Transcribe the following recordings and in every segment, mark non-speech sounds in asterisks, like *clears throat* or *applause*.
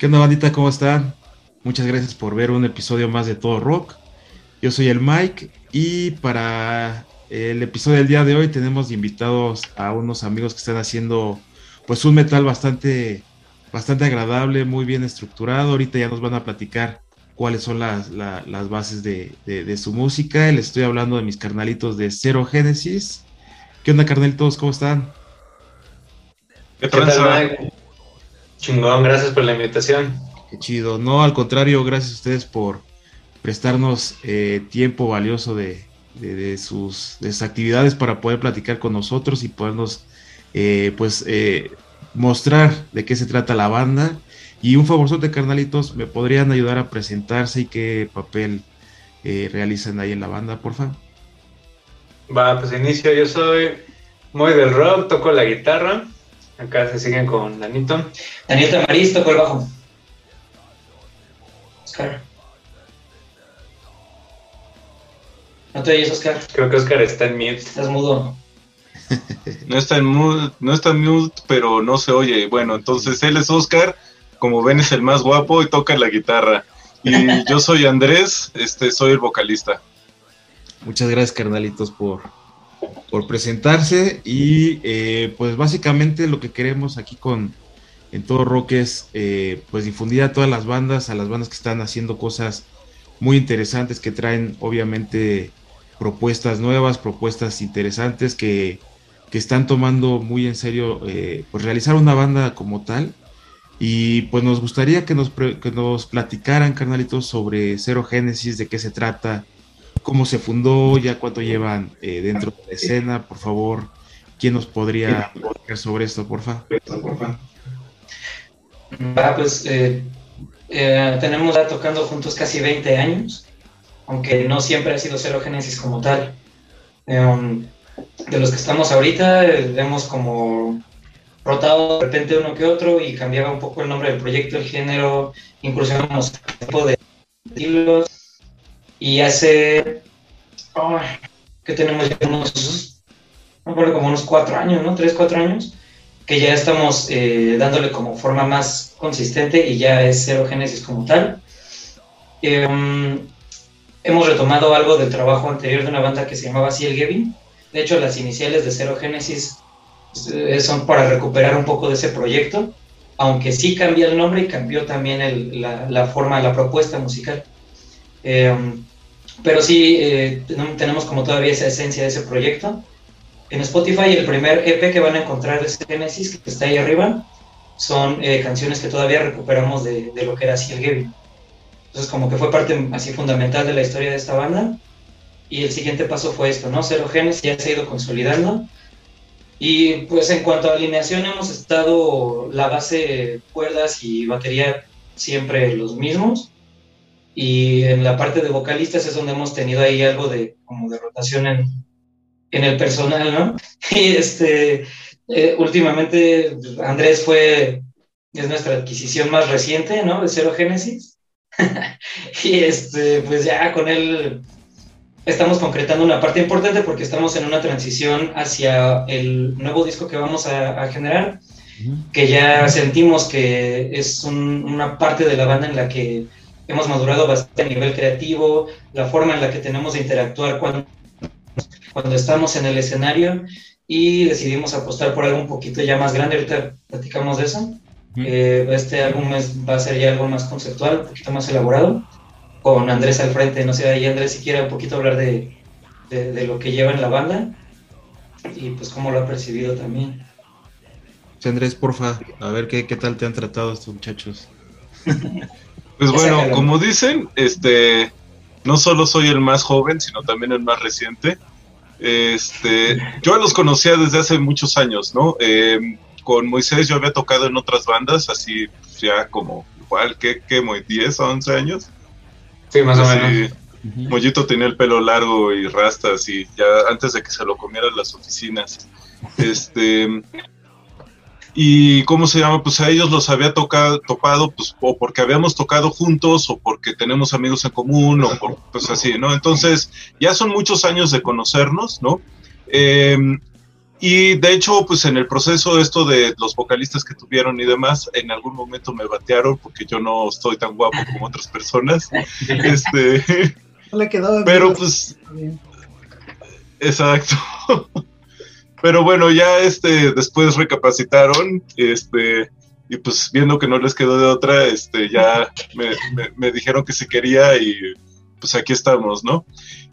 ¿Qué onda, bandita? ¿Cómo están? Muchas gracias por ver un episodio más de Todo Rock. Yo soy el Mike y para el episodio del día de hoy tenemos invitados a unos amigos que están haciendo pues un metal bastante, bastante agradable, muy bien estructurado. Ahorita ya nos van a platicar cuáles son las, bases de, su música. Les estoy hablando de mis carnalitos de Zero Genesis. ¿Qué onda, carnalitos? ¿Cómo están? ¿Qué, tal, Chingón, gracias por la invitación. Qué chido. No, al contrario, gracias a ustedes por prestarnos eh, tiempo valioso de, sus, actividades para poder platicar con nosotros y podernos eh, pues eh, mostrar de qué se trata la banda. Y un de carnalitos, ¿me podrían ayudar a presentarse y qué papel realizan ahí en la banda, por favor? Va, pues inicio, yo soy muy del rock, toco la guitarra. Acá se siguen con Danito. Daniel Tamariz tocó el bajo. Oscar. ¿No te oyes, Oscar? Creo que Oscar está en mute. Estás mudo. *laughs* no está en mute, no está en mute, pero no se oye. Bueno, entonces él es Oscar, como ven es el más guapo y toca la guitarra. Y *laughs* yo soy Andrés, este soy el vocalista. Muchas gracias, carnalitos, por, por presentarse y eh, pues básicamente lo que queremos aquí con en todo rock es eh, pues difundir a todas las bandas, a las bandas que están haciendo cosas muy interesantes, que traen obviamente propuestas nuevas, propuestas interesantes que, están tomando muy en serio eh, pues realizar una banda como tal. Y pues nos gustaría que nos, que nos platicaran, carnalitos, sobre Cero Génesis, de qué se trata, cómo se fundó, ya cuánto llevan eh, dentro de la escena, por favor. ¿Quién nos podría platicar sobre esto, por favor? Ah, pues eh, eh, tenemos ya tocando juntos casi 20 años, aunque no siempre ha sido Cero Génesis como tal. Um, de los que estamos ahorita, hemos como rotado de repente uno que otro y cambiaba un poco el nombre del proyecto, el género, incursionamos tipo de estilos y hace, que tenemos unos, no como unos cuatro años, ¿no? Tres, cuatro años, que ya estamos eh, dándole como forma más consistente y ya es Cero Génesis como tal. Em, hemos retomado algo del trabajo anterior de una banda que se llamaba Ciel Gevin. De hecho, las iniciales de Cero Génesis eh, son para recuperar un poco de ese proyecto, aunque sí cambia el nombre y cambió también la, la, forma, la propuesta musical. Eh, pero sí, eh, tenemos como todavía esa esencia de ese proyecto. En Spotify, el primer EP que van a encontrar de Genesis, que está ahí arriba, son eh, canciones que todavía recuperamos de, de lo que era Gavin. Entonces, como que fue parte así fundamental de la historia de esta banda. Y el siguiente paso fue esto, ¿no? Cero Genesis ya se ha ido consolidando. Y pues en cuanto a alineación, hemos estado la base, cuerdas y batería siempre los mismos y en la parte de vocalistas es donde hemos tenido ahí algo de como de rotación en, en el personal, ¿no? *laughs* Y este, eh, últimamente Andrés fue, es nuestra adquisición más reciente, ¿no? De Cero Génesis. *laughs* y este, pues ya con él estamos concretando una parte importante porque estamos en una transición hacia el nuevo disco que vamos a, generar, que ya sentimos que es una parte de la banda en la que hemos madurado bastante a nivel creativo, la forma en la que tenemos de interactuar cuando, cuando estamos en el escenario y decidimos apostar por algo un poquito ya más grande, ahorita platicamos de eso. Eh, este álbum va a ser ya algo más conceptual, un poquito más elaborado, con Andrés al frente, no sé, ahí Andrés si quiere un poquito hablar de, de, lo que lleva en la banda y pues cómo lo ha percibido también. Andrés, porfa, a ver qué, qué tal te han tratado estos muchachos. *laughs* Pues bueno, como dicen, este, no solo soy el más joven, sino también el más reciente. Este, yo los conocía desde hace muchos años, ¿no? Em, con Moisés yo había tocado en otras bandas, así ya como igual, ¿qué? ¿Qué? ¿10 o 11 años? Sí, más o menos. Mollito tenía el pelo largo y rastas y ya antes de que se lo comieran las oficinas. Este, y cómo se llama, pues a ellos los había tocado, topado, pues o porque habíamos tocado juntos o porque tenemos amigos en común o por, pues así, ¿no? Entonces, ya son muchos años de conocernos, ¿no? Em, y de hecho, pues en el proceso esto de los vocalistas que tuvieron y demás, en algún momento me batearon porque yo no estoy tan guapo como otras personas. *laughs* este, le quedaba pero pues, exacto. Pero bueno, ya este, después recapacitaron, este, y pues viendo que no les quedó de otra, este, ya me, me dijeron que si quería y pues aquí estamos, ¿no?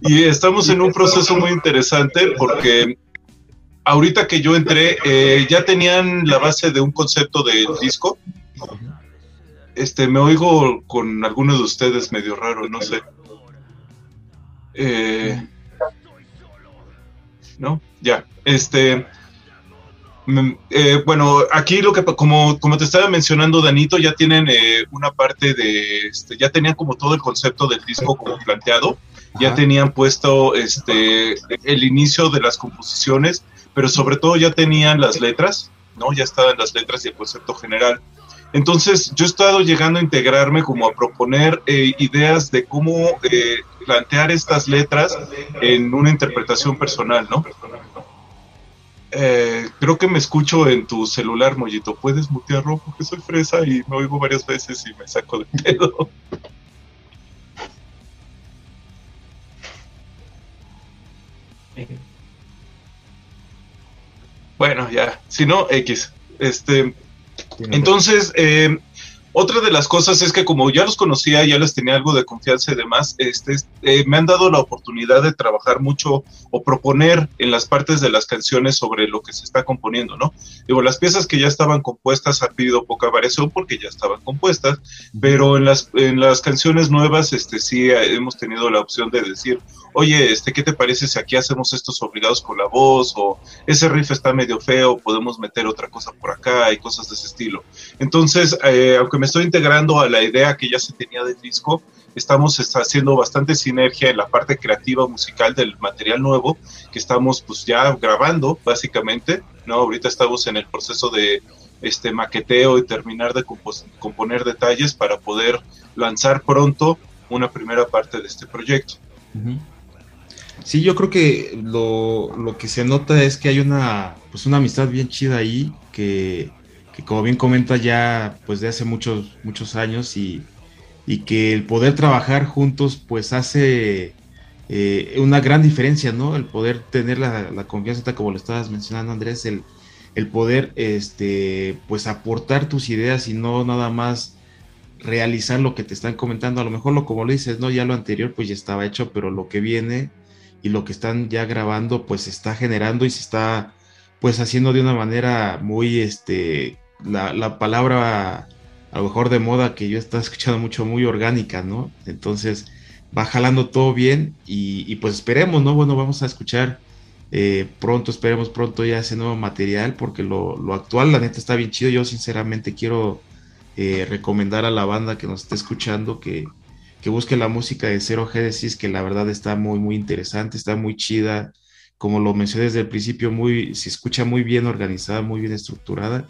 Y estamos en un proceso muy interesante porque ahorita que yo entré, eh, ya tenían la base de un concepto del disco. Este, me oigo con algunos de ustedes medio raro, no sé. Eh, no, ya. Este, mm, eh, bueno, aquí lo que, como, como te estaba mencionando, Danito, ya tienen una parte de, este, ya tenían como todo el concepto del disco como planteado, ya tenían puesto este, el inicio de las composiciones, pero sobre todo ya tenían las letras, ¿no? Ya estaban las letras y el concepto general. Entonces, yo he estado llegando a integrarme como a proponer eh, ideas de cómo eh, plantear estas letras en una interpretación personal, ¿no? Eh, creo que me escucho en tu celular, Mollito. ¿Puedes mutearlo? Porque soy fresa y me oigo varias veces y me saco de pedo. *laughs* Bueno, ya, si no, X. Este, entonces, eh, otra de las cosas es que como ya los conocía, ya les tenía algo de confianza y demás, este, eh, me han dado la oportunidad de trabajar mucho o proponer en las partes de las canciones sobre lo que se está componiendo, ¿no? Digo, las piezas que ya estaban compuestas ha pedido poca variación porque ya estaban compuestas, pero en las, en las canciones nuevas, este, sí hemos tenido la opción de decir, oye, este, ¿qué te parece si aquí hacemos estos obligados con la voz? O ese riff está medio feo, podemos meter otra cosa por acá y cosas de ese estilo. Entonces, eh, aunque me estoy integrando a la idea que ya se tenía del disco, estamos haciendo bastante sinergia en la parte creativa musical del material nuevo que estamos pues ya grabando básicamente, ¿no? Ahorita estamos en el proceso de este maqueteo y terminar de componer detalles para poder lanzar pronto una primera parte de este proyecto. Sí, yo creo que lo, lo, que se nota es que hay una, pues una amistad bien chida ahí, que, que como bien comenta ya pues de hace muchos, muchos años y, y que el poder trabajar juntos pues hace eh, una gran diferencia, ¿no? El poder tener la, la, confianza, como lo estabas mencionando Andrés, el, el poder este, pues aportar tus ideas y no nada más realizar lo que te están comentando. A lo mejor lo como lo dices, no, ya lo anterior pues ya estaba hecho, pero lo que viene y lo que están ya grabando pues está generando y se está pues haciendo de una manera muy este la, la palabra a lo mejor de moda que yo estaba escuchando mucho muy orgánica no entonces va jalando todo bien y, pues esperemos no bueno vamos a escuchar eh, pronto esperemos pronto ya ese nuevo material porque lo, lo, actual la neta está bien chido. Yo sinceramente quiero eh, recomendar a la banda que nos esté escuchando que, que busque la música de Cero Génesis, que la verdad está muy, muy interesante, está muy chida, como lo mencioné desde el principio, muy, se escucha muy bien organizada, muy bien estructurada,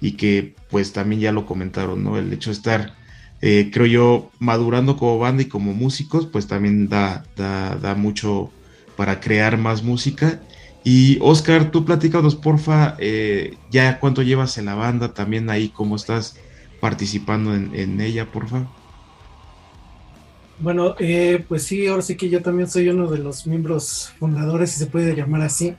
y que pues también ya lo comentaron, ¿no? El hecho de estar, eh, creo yo, madurando como banda y como músicos, pues también da, da, da mucho para crear más música. Y Oscar, tú platícanos, porfa, eh, ya cuánto llevas en la banda, también ahí, cómo estás participando en, en ella, porfa. Bueno, eh, pues sí, ahora sí que yo también soy uno de los miembros fundadores, si se puede llamar así.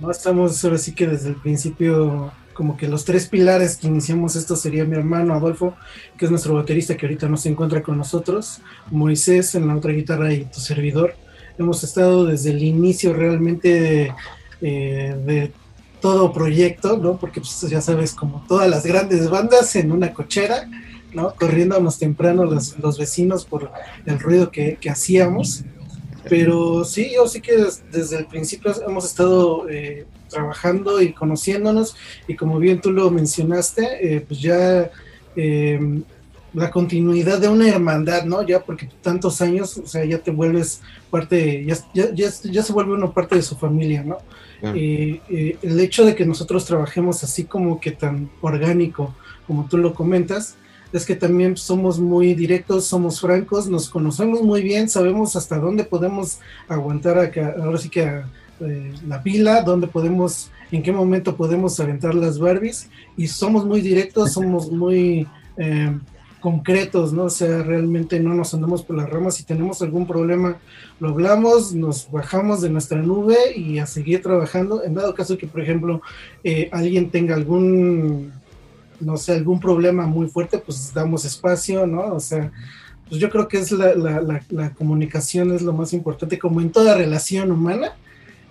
No estamos ahora sí que desde el principio, como que los tres pilares que iniciamos esto sería mi hermano Adolfo, que es nuestro baterista que ahorita no se encuentra con nosotros, Moisés en la otra guitarra y tu servidor. Hemos estado desde el inicio realmente de, eh, de todo proyecto, ¿no? Porque pues, ya sabes, como todas las grandes bandas en una cochera ¿no? Corriéndonos temprano los, los vecinos por el ruido que, hacíamos. Pero sí, yo sí que desde el principio hemos estado eh, trabajando y conociéndonos y como bien tú lo mencionaste, eh, pues ya eh, la continuidad de una hermandad, ¿no? Ya porque tantos años, o sea, ya te vuelves parte, ya, ya, ya, se vuelve uno parte de su familia, ¿no? y el hecho de que nosotros trabajemos así como que tan orgánico, como tú lo comentas, es que también somos muy directos, somos francos, nos conocemos muy bien, sabemos hasta dónde podemos aguantar, a, ahora sí que eh, la pila, dónde podemos, en qué momento podemos aventar las Barbies y somos muy directos, somos muy eh, concretos, ¿no? O sea, realmente no nos andamos por las ramas, si tenemos algún problema lo hablamos, nos bajamos de nuestra nube y a seguir trabajando, en dado caso que, por ejemplo, eh, alguien tenga algún, no sé, algún problema muy fuerte, pues damos espacio, ¿no? O sea, pues yo creo que es la, comunicación es lo más importante, como en toda relación humana,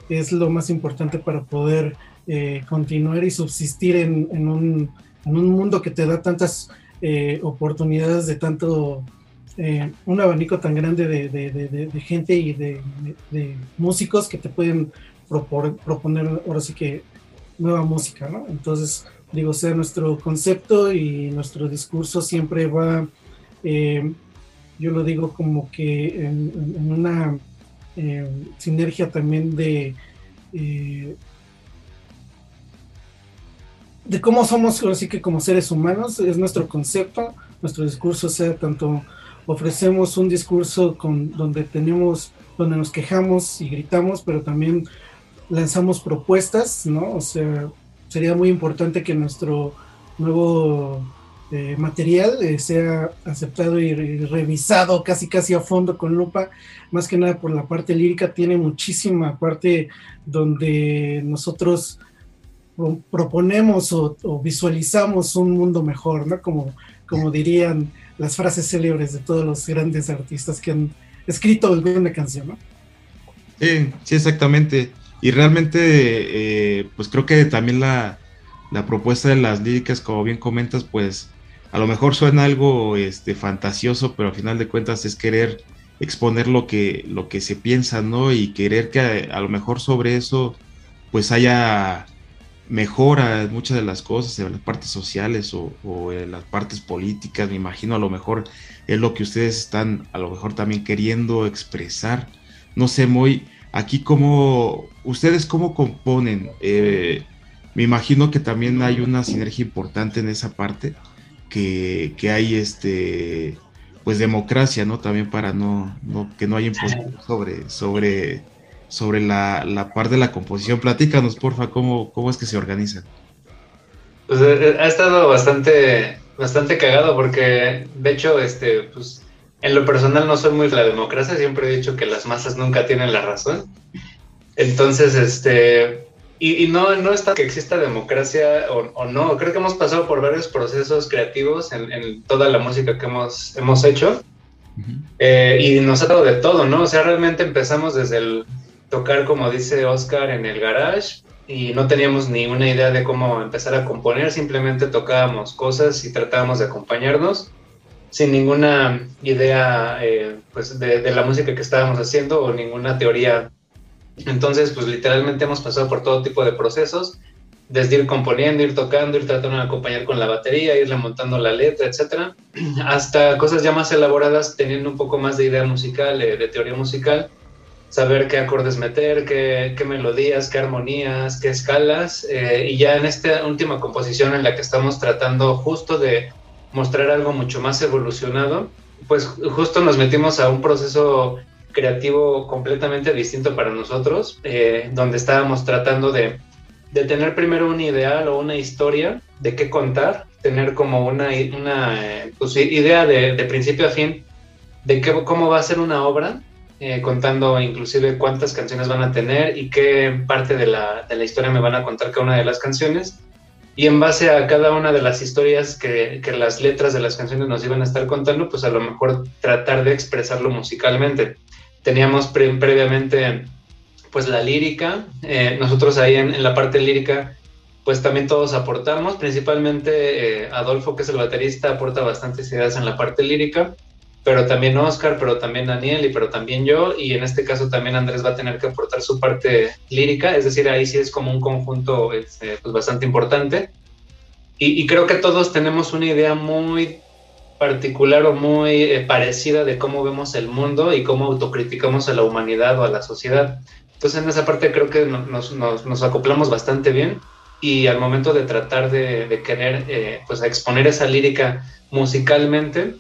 es lo más importante para poder eh, continuar y subsistir en, en, un, en, un, mundo que te da tantas eh, oportunidades de tanto, eh, un abanico tan grande de, de, de, gente y de, músicos que te pueden proponer ahora sí que nueva música, ¿no? Entonces, digo, sea, nuestro concepto y nuestro discurso siempre va yo lo digo como que en, una eh, sinergia también de, eh, de cómo somos, así que como seres humanos, es nuestro concepto, nuestro discurso, sea, tanto ofrecemos un discurso con, donde tenemos, donde nos quejamos y gritamos, pero también lanzamos propuestas, ¿no? O sea, sería muy importante que nuestro nuevo eh, material eh, sea aceptado y, revisado casi casi a fondo con lupa, más que nada por la parte lírica, tiene muchísima parte donde nosotros proponemos o, visualizamos un mundo mejor, ¿no? Como, como dirían las frases célebres de todos los grandes artistas que han escrito alguna canción, ¿no? Sí, sí, exactamente. Y realmente, eh, pues creo que también la, la propuesta de las líricas, como bien comentas, pues a lo mejor suena algo este, fantasioso, pero al final de cuentas es querer exponer lo que, lo que se piensa, ¿no? Y querer que a, lo mejor sobre eso pues haya mejora en muchas de las cosas, en las partes sociales o, en las partes políticas, me imagino a lo mejor es lo que ustedes están a lo mejor también queriendo expresar. No sé, muy aquí cómo, ustedes cómo componen, eh, me imagino que también hay una sinergia importante en esa parte que, hay este pues democracia, ¿no? También para no, no que no haya imposición sobre, sobre, sobre la, la, parte de la composición. Platícanos, porfa, cómo, cómo es que se organizan. Pues eh, eh, ha estado bastante, bastante cagado porque, de hecho, este, pues, en lo personal no soy muy de la democracia, siempre he dicho que las masas nunca tienen la razón. Entonces, este, y, no, no es que exista democracia o, no, creo que hemos pasado por varios procesos creativos en, toda la música que hemos, hemos hecho. Eh, y nos ha dado de todo, ¿no? O sea, realmente empezamos desde el tocar, como dice Oscar, en el garage y no teníamos ni una idea de cómo empezar a componer, simplemente tocábamos cosas y tratábamos de acompañarnos sin ninguna idea eh, pues de, de, la música que estábamos haciendo o ninguna teoría entonces, pues literalmente hemos pasado por todo tipo de procesos, desde ir componiendo, ir tocando, ir tratando de acompañar con la batería, irle montando la letra, etcétera, *clears throat* hasta cosas ya más elaboradas, teniendo un poco más de idea musical, de, teoría musical, saber qué acordes meter, qué, melodías, qué armonías, qué escalas, eh, y ya en esta última composición en la que estamos tratando justo de mostrar algo mucho más evolucionado, pues justo nos metimos a un proceso creativo completamente distinto para nosotros, eh, donde estábamos tratando de, de, tener primero un ideal o una historia de qué contar, tener como una, una eh, pues, idea de, de, principio a fin de qué, cómo va a ser una obra, eh, contando inclusive cuántas canciones van a tener y qué parte de la, de la, historia me van a contar cada una de las canciones. Y en base a cada una de las historias que, que las letras de las canciones nos iban a estar contando, pues a lo mejor tratar de expresarlo musicalmente. Teníamos previamente pues la lírica, eh, nosotros ahí en, la parte lírica pues también todos aportamos, principalmente eh, Adolfo que es el baterista aporta bastantes ideas en la parte lírica, pero también Oscar, pero también Daniel y pero también yo. Y en este caso también Andrés va a tener que aportar su parte lírica, es decir, ahí sí es como un conjunto este, pues bastante importante. Y, creo que todos tenemos una idea muy particular o muy eh, parecida de cómo vemos el mundo y cómo autocriticamos a la humanidad o a la sociedad. Entonces en esa parte creo que nos, acoplamos bastante bien y al momento de tratar de, de querer eh, pues exponer esa lírica musicalmente,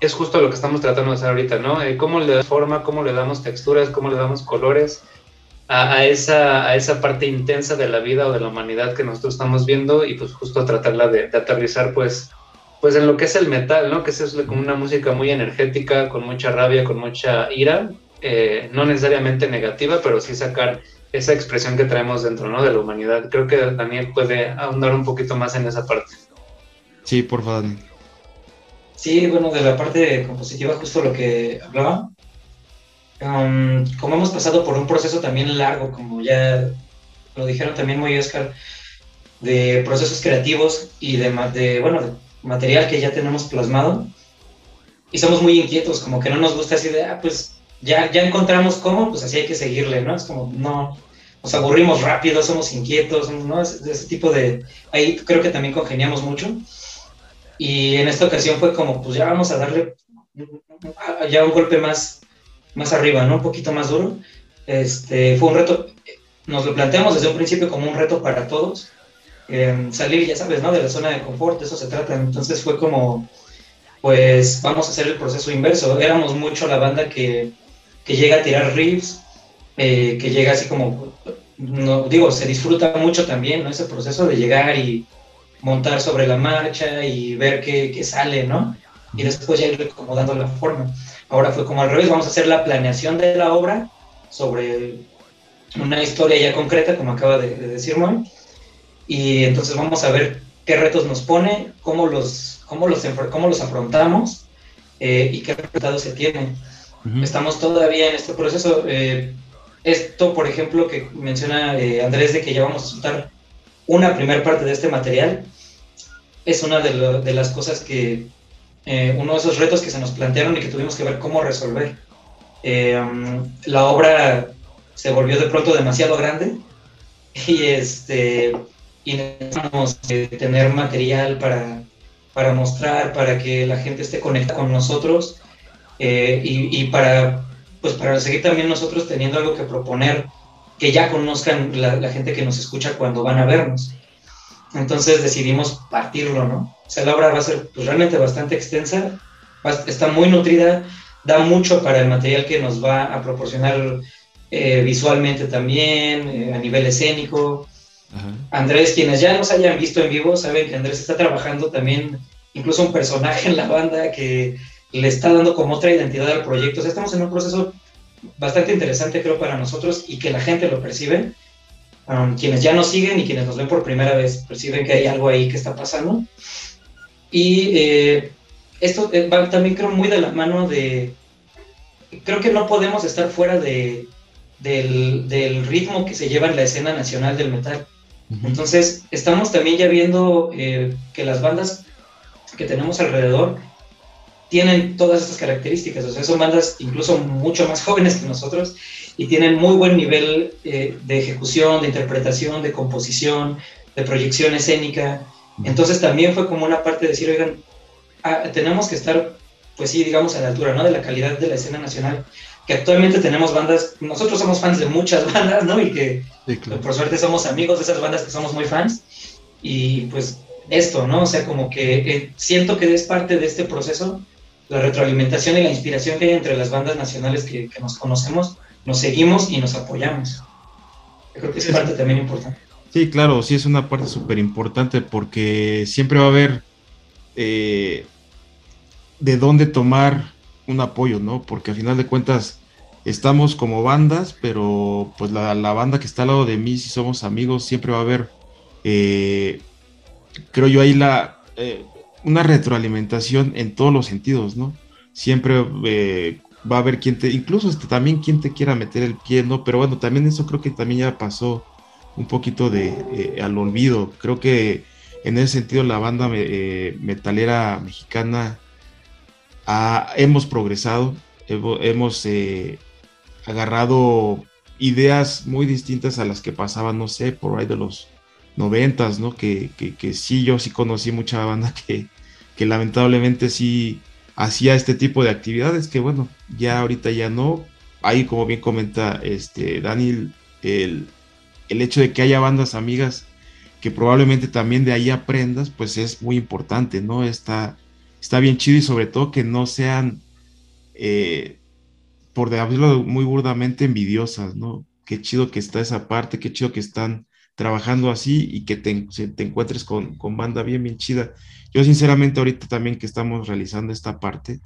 es justo lo que estamos tratando de hacer ahorita, ¿no? Eh, cómo le damos forma, cómo le damos texturas, cómo le damos colores a, esa, a esa parte intensa de la vida o de la humanidad que nosotros estamos viendo y pues justo tratarla de, aterrizar pues, pues en lo que es el metal, ¿no? Que es como una música muy energética, con mucha rabia, con mucha ira, eh, no necesariamente negativa, pero sí sacar esa expresión que traemos dentro, ¿no? De la humanidad. Creo que Daniel puede ahondar un poquito más en esa parte. Sí, por favor. Sí, bueno, de la parte compositiva, justo lo que hablaba. Um, como hemos pasado por un proceso también largo, como ya lo dijeron también muy Oscar, de procesos creativos y de, de, bueno, de material que ya tenemos plasmado, y somos muy inquietos, como que no nos gusta así de, ah, pues ya, ya encontramos cómo, pues así hay que seguirle, ¿no? Es como, no, nos aburrimos rápido, somos inquietos, ¿no? ese tipo de, ahí creo que también congeniamos mucho. Y en esta ocasión fue como, pues ya vamos a darle ya un golpe más, más arriba, ¿no? Un poquito más duro. Este, fue un reto, nos lo planteamos desde un principio como un reto para todos. Em, salir, ya sabes, ¿no? De la zona de confort, eso se trata. Entonces fue como, pues vamos a hacer el proceso inverso. Éramos mucho la banda que, que llega a tirar riffs, eh, que llega así como, digo, se disfruta mucho también, ¿no? Ese proceso de llegar y montar sobre la marcha y ver qué, sale, ¿no? Y después ya ir acomodando la forma. Ahora fue como al revés, vamos a hacer la planeación de la obra sobre una historia ya concreta, como acaba de, decir Moy, y entonces vamos a ver qué retos nos pone, cómo los, cómo los, cómo los afrontamos eh, y qué resultados se tienen. Estamos todavía en este proceso. Eh, esto, por ejemplo, que menciona eh, Andrés, de que ya vamos a soltar una primera parte de este material es una de, las cosas que, eh, uno de esos retos que se nos plantearon y que tuvimos que ver cómo resolver. Eh, la obra se volvió de pronto demasiado grande *laughs* y, este, y necesitamos eh, tener material para, para mostrar, para que la gente esté conectada con nosotros y, para, pues para seguir también nosotros teniendo algo que proponer que ya conozcan la, gente que nos escucha cuando van a vernos. Entonces decidimos partirlo, ¿no? O sea, la obra va a ser pues, realmente bastante extensa, está muy nutrida, da mucho para el material que nos va a proporcionar eh, visualmente también, eh, a nivel escénico. Andrés, quienes ya nos hayan visto en vivo, saben que Andrés está trabajando también, incluso un personaje en la banda que le está dando como otra identidad al proyecto. O sea, estamos en un proceso bastante interesante creo para nosotros y que la gente lo percibe. Um, quienes ya nos siguen y quienes nos ven por primera vez perciben que hay algo ahí que está pasando. Y eh, esto eh, va también creo muy de la mano de... Creo que no podemos estar fuera de, del, del, ritmo que se lleva en la escena nacional del metal. Entonces, estamos también ya viendo eh, que las bandas que tenemos alrededor tienen todas estas características, o sea, son bandas incluso mucho más *laughs* jóvenes que nosotros y tienen muy buen nivel eh, de ejecución, de interpretación, de composición, de proyección escénica. Entonces también fue como una parte de decir, oigan, ah, tenemos que estar, pues sí, digamos, a la altura, ¿no? De la calidad de la escena nacional, que actualmente tenemos bandas, nosotros somos fans de muchas *laughs* bandas, ¿no? Y que por suerte somos amigos de esas bandas que somos muy fans. Y pues esto, ¿no? O sea, como que eh, siento que es parte de este proceso la retroalimentación y la inspiración que hay entre las bandas nacionales que, nos conocemos, nos seguimos y nos apoyamos. Yo creo que es parte también importante. Sí, claro, sí es una parte súper importante porque siempre va a haber eh, de dónde tomar un apoyo, ¿no? Porque al final de cuentas estamos como bandas, pero pues la, banda que está al lado de mí, si somos amigos, siempre va a haber, eh, creo yo ahí la, eh, una retroalimentación en todos los sentidos, ¿no? Siempre eh, va a haber quien te, incluso este, también quien te quiera meter el pie, ¿no? Pero bueno, también eso creo que también ya pasó un poquito de al olvido. Creo que en ese sentido la banda metalera mexicana hemos progresado, hemos agarrado ideas muy distintas a las que pasaban, no sé, por ahí de los noventas, ¿no? Que, que, sí, yo sí conocí mucha banda que, que lamentablemente sí hacía este tipo de actividades, que bueno, ya ahorita ya no. Ahí, como bien comenta este Daniel, el, hecho de que haya bandas amigas que probablemente también de ahí aprendas, pues es muy importante, ¿no? Está, está bien chido y sobre todo que no sean, eh, por decirlo muy burdamente, envidiosas, ¿no? qué chido que está esa parte, qué chido que están trabajando así y que te, te encuentres con, con, banda bien, bien chida. Yo sinceramente ahorita también que estamos realizando esta parte,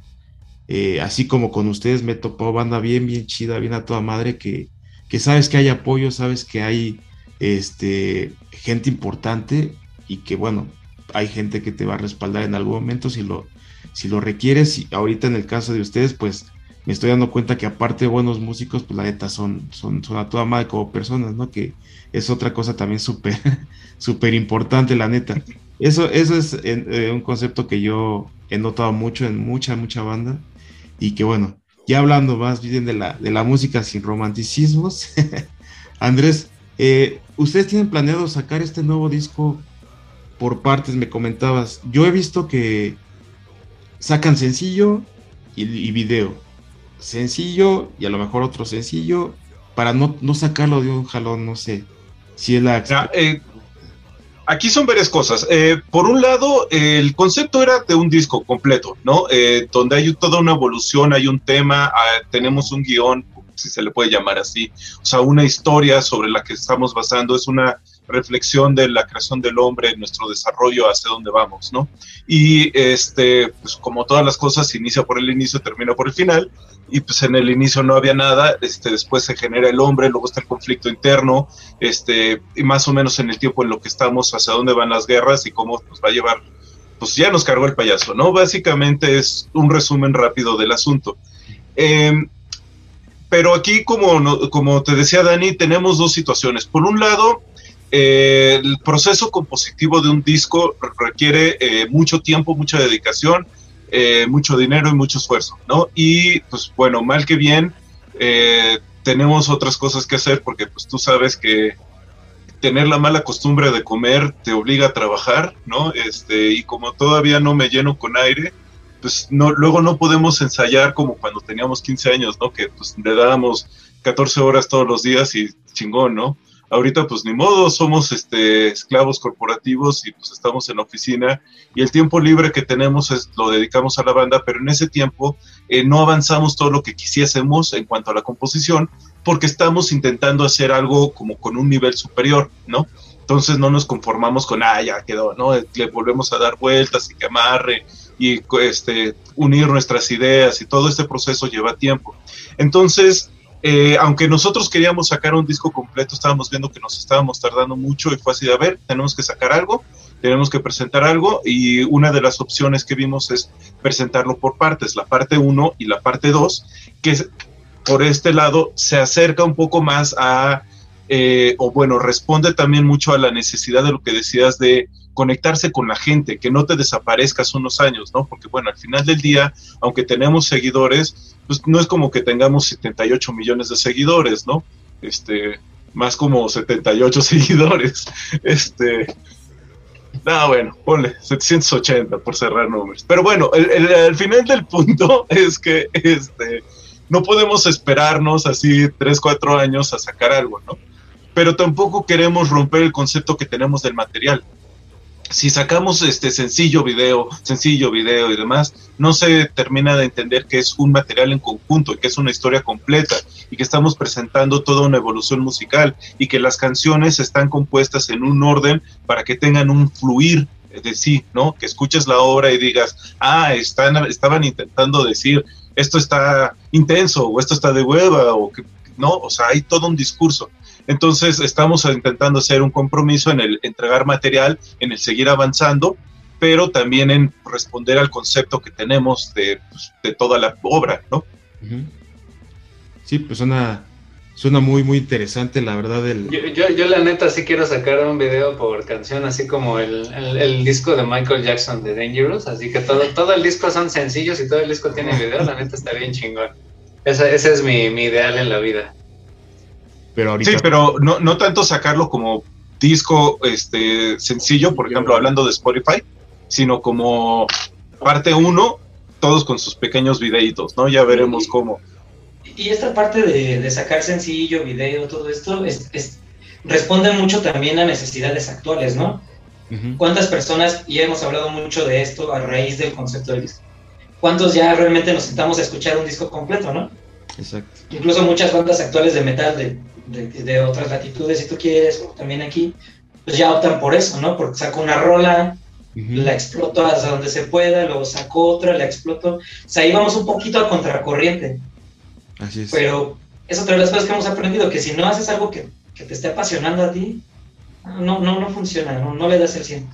eh, así como con ustedes me topó banda bien, bien chida, bien a toda madre, que, que sabes que hay apoyo, sabes que hay este, gente importante y que bueno, hay gente que te va a respaldar en algún momento si lo, si lo requieres. Y ahorita en el caso de ustedes, pues me estoy dando cuenta que aparte de buenos músicos, pues la neta son, son, son a toda madre como personas, ¿no? Que es otra cosa también súper, *laughs* súper importante, la neta. Eso, eso es eh, un concepto que yo he notado mucho en mucha, mucha banda. Y que bueno, ya hablando más bien de la, de la música sin romanticismos, *laughs* Andrés, eh, ¿ustedes tienen planeado sacar este nuevo disco por partes? Me comentabas. Yo he visto que sacan sencillo y, video sencillo y a lo mejor otro sencillo para no, no sacarlo de un jalón, no sé. Si es la... Eh, aquí son varias cosas. Eh, por un lado, el concepto era de un disco completo, ¿no? Eh, donde hay toda una evolución, hay un tema, ah, tenemos un guion, si se le puede llamar así, o sea, una historia sobre la que estamos basando, es una reflexión de la creación del hombre, nuestro desarrollo, hacia dónde vamos, ¿no? Y este, pues como todas las cosas, inicia por el inicio, termina por el final, y pues en el inicio no había nada, este, después se genera el hombre, luego está el conflicto interno, este, y más o menos en el tiempo en lo que estamos, hacia dónde van las guerras y cómo nos va a llevar, pues ya nos cargó el payaso, ¿no? Básicamente es un resumen rápido del asunto. Em, pero aquí, como, como te decía Dani, tenemos dos situaciones. Por un lado, eh, el proceso compositivo de un disco requiere eh, mucho tiempo, mucha dedicación, eh, mucho dinero y mucho esfuerzo, ¿no? Y pues bueno, mal que bien, tenemos otras cosas que hacer porque pues tú sabes que tener la mala costumbre de comer te obliga a trabajar, ¿no? Este, y como todavía no me lleno con aire, pues no, luego no podemos ensayar como cuando teníamos 15 años, ¿no? Que pues le dábamos 14 horas todos los días y chingón, ¿no? Ahorita pues ni modo, somos este, esclavos corporativos y pues estamos en la oficina y el tiempo libre que tenemos es, lo dedicamos a la banda, pero en ese tiempo eh, no avanzamos todo lo que quisiésemos en cuanto a la composición porque estamos intentando hacer algo como con un nivel superior, ¿no? Entonces no nos conformamos con, ah, ya quedó, ¿no? Le volvemos a dar vueltas y que amarre y este, unir nuestras ideas y todo este proceso lleva tiempo. Entonces, eh, aunque nosotros queríamos sacar un disco completo, estábamos viendo que nos estábamos tardando mucho y fue así de, a ver, tenemos que sacar algo, tenemos que presentar algo y una de las opciones que vimos es presentarlo por partes, la parte 1 y la parte 2, que por este lado se acerca un poco más a, eh, o bueno, responde también mucho a la necesidad de lo que decías de conectarse con la gente, que no te desaparezcas unos años, ¿no? Porque bueno, al final del día, aunque tenemos seguidores, pues no es como que tengamos 78 millones de seguidores, ¿no? Este, más como 78 *laughs* seguidores. Este, no, bueno, ponle 780 por cerrar números. Pero bueno, el, final del punto *laughs* es que este, no podemos esperarnos así 3, 4 años a sacar algo, ¿no? Pero tampoco queremos romper el concepto que tenemos del material si sacamos este sencillo video, sencillo video y demás, no se termina de entender que es un material en conjunto y que es una historia completa y que estamos presentando toda una evolución musical y que las canciones están compuestas en un orden para que tengan un fluir de sí, ¿no? Que escuches la obra y digas, ah, están, estaban intentando decir, esto está intenso o esto está de hueva o que, no, o sea, hay todo un discurso. Entonces estamos intentando hacer un compromiso en el entregar material, en el seguir avanzando, pero también en responder al concepto que tenemos de, pues, toda la obra, ¿no? Sí, pues suena, suena muy, muy interesante, la verdad. El... Yo, yo, la neta sí quiero sacar un video por canción, así como el, el, disco de Michael Jackson de Dangerous, así que todo, todo el disco son sencillos y todo el disco tiene video, la neta está bien chingón. Ese, ese es mi, mi ideal en la vida. Sí, pero no, no tanto sacarlo como disco este sencillo, por ejemplo, hablando de Spotify, sino como parte uno, todos con sus pequeños videitos, ¿no? Ya veremos cómo. Y esta parte de, sacar sencillo, video, todo esto, es, responde mucho también a necesidades actuales, ¿no? ¿Cuántas personas, y hemos hablado mucho de esto a raíz del concepto del disco, cuántos ya realmente nos sentamos a escuchar un disco completo, ¿no? Exacto. Incluso muchas bandas actuales de metal de, de, otras latitudes, si tú quieres, también aquí, pues ya optan por eso, ¿no? Porque saco una rola, la exploto hasta donde se pueda, luego saco otra, la exploto. O sea, ahí vamos un poquito a contracorriente. Así es. Pero es otra de las cosas que hemos aprendido, que si no haces algo que, que te esté apasionando a ti, no, no, no funciona, no, no le das el 100.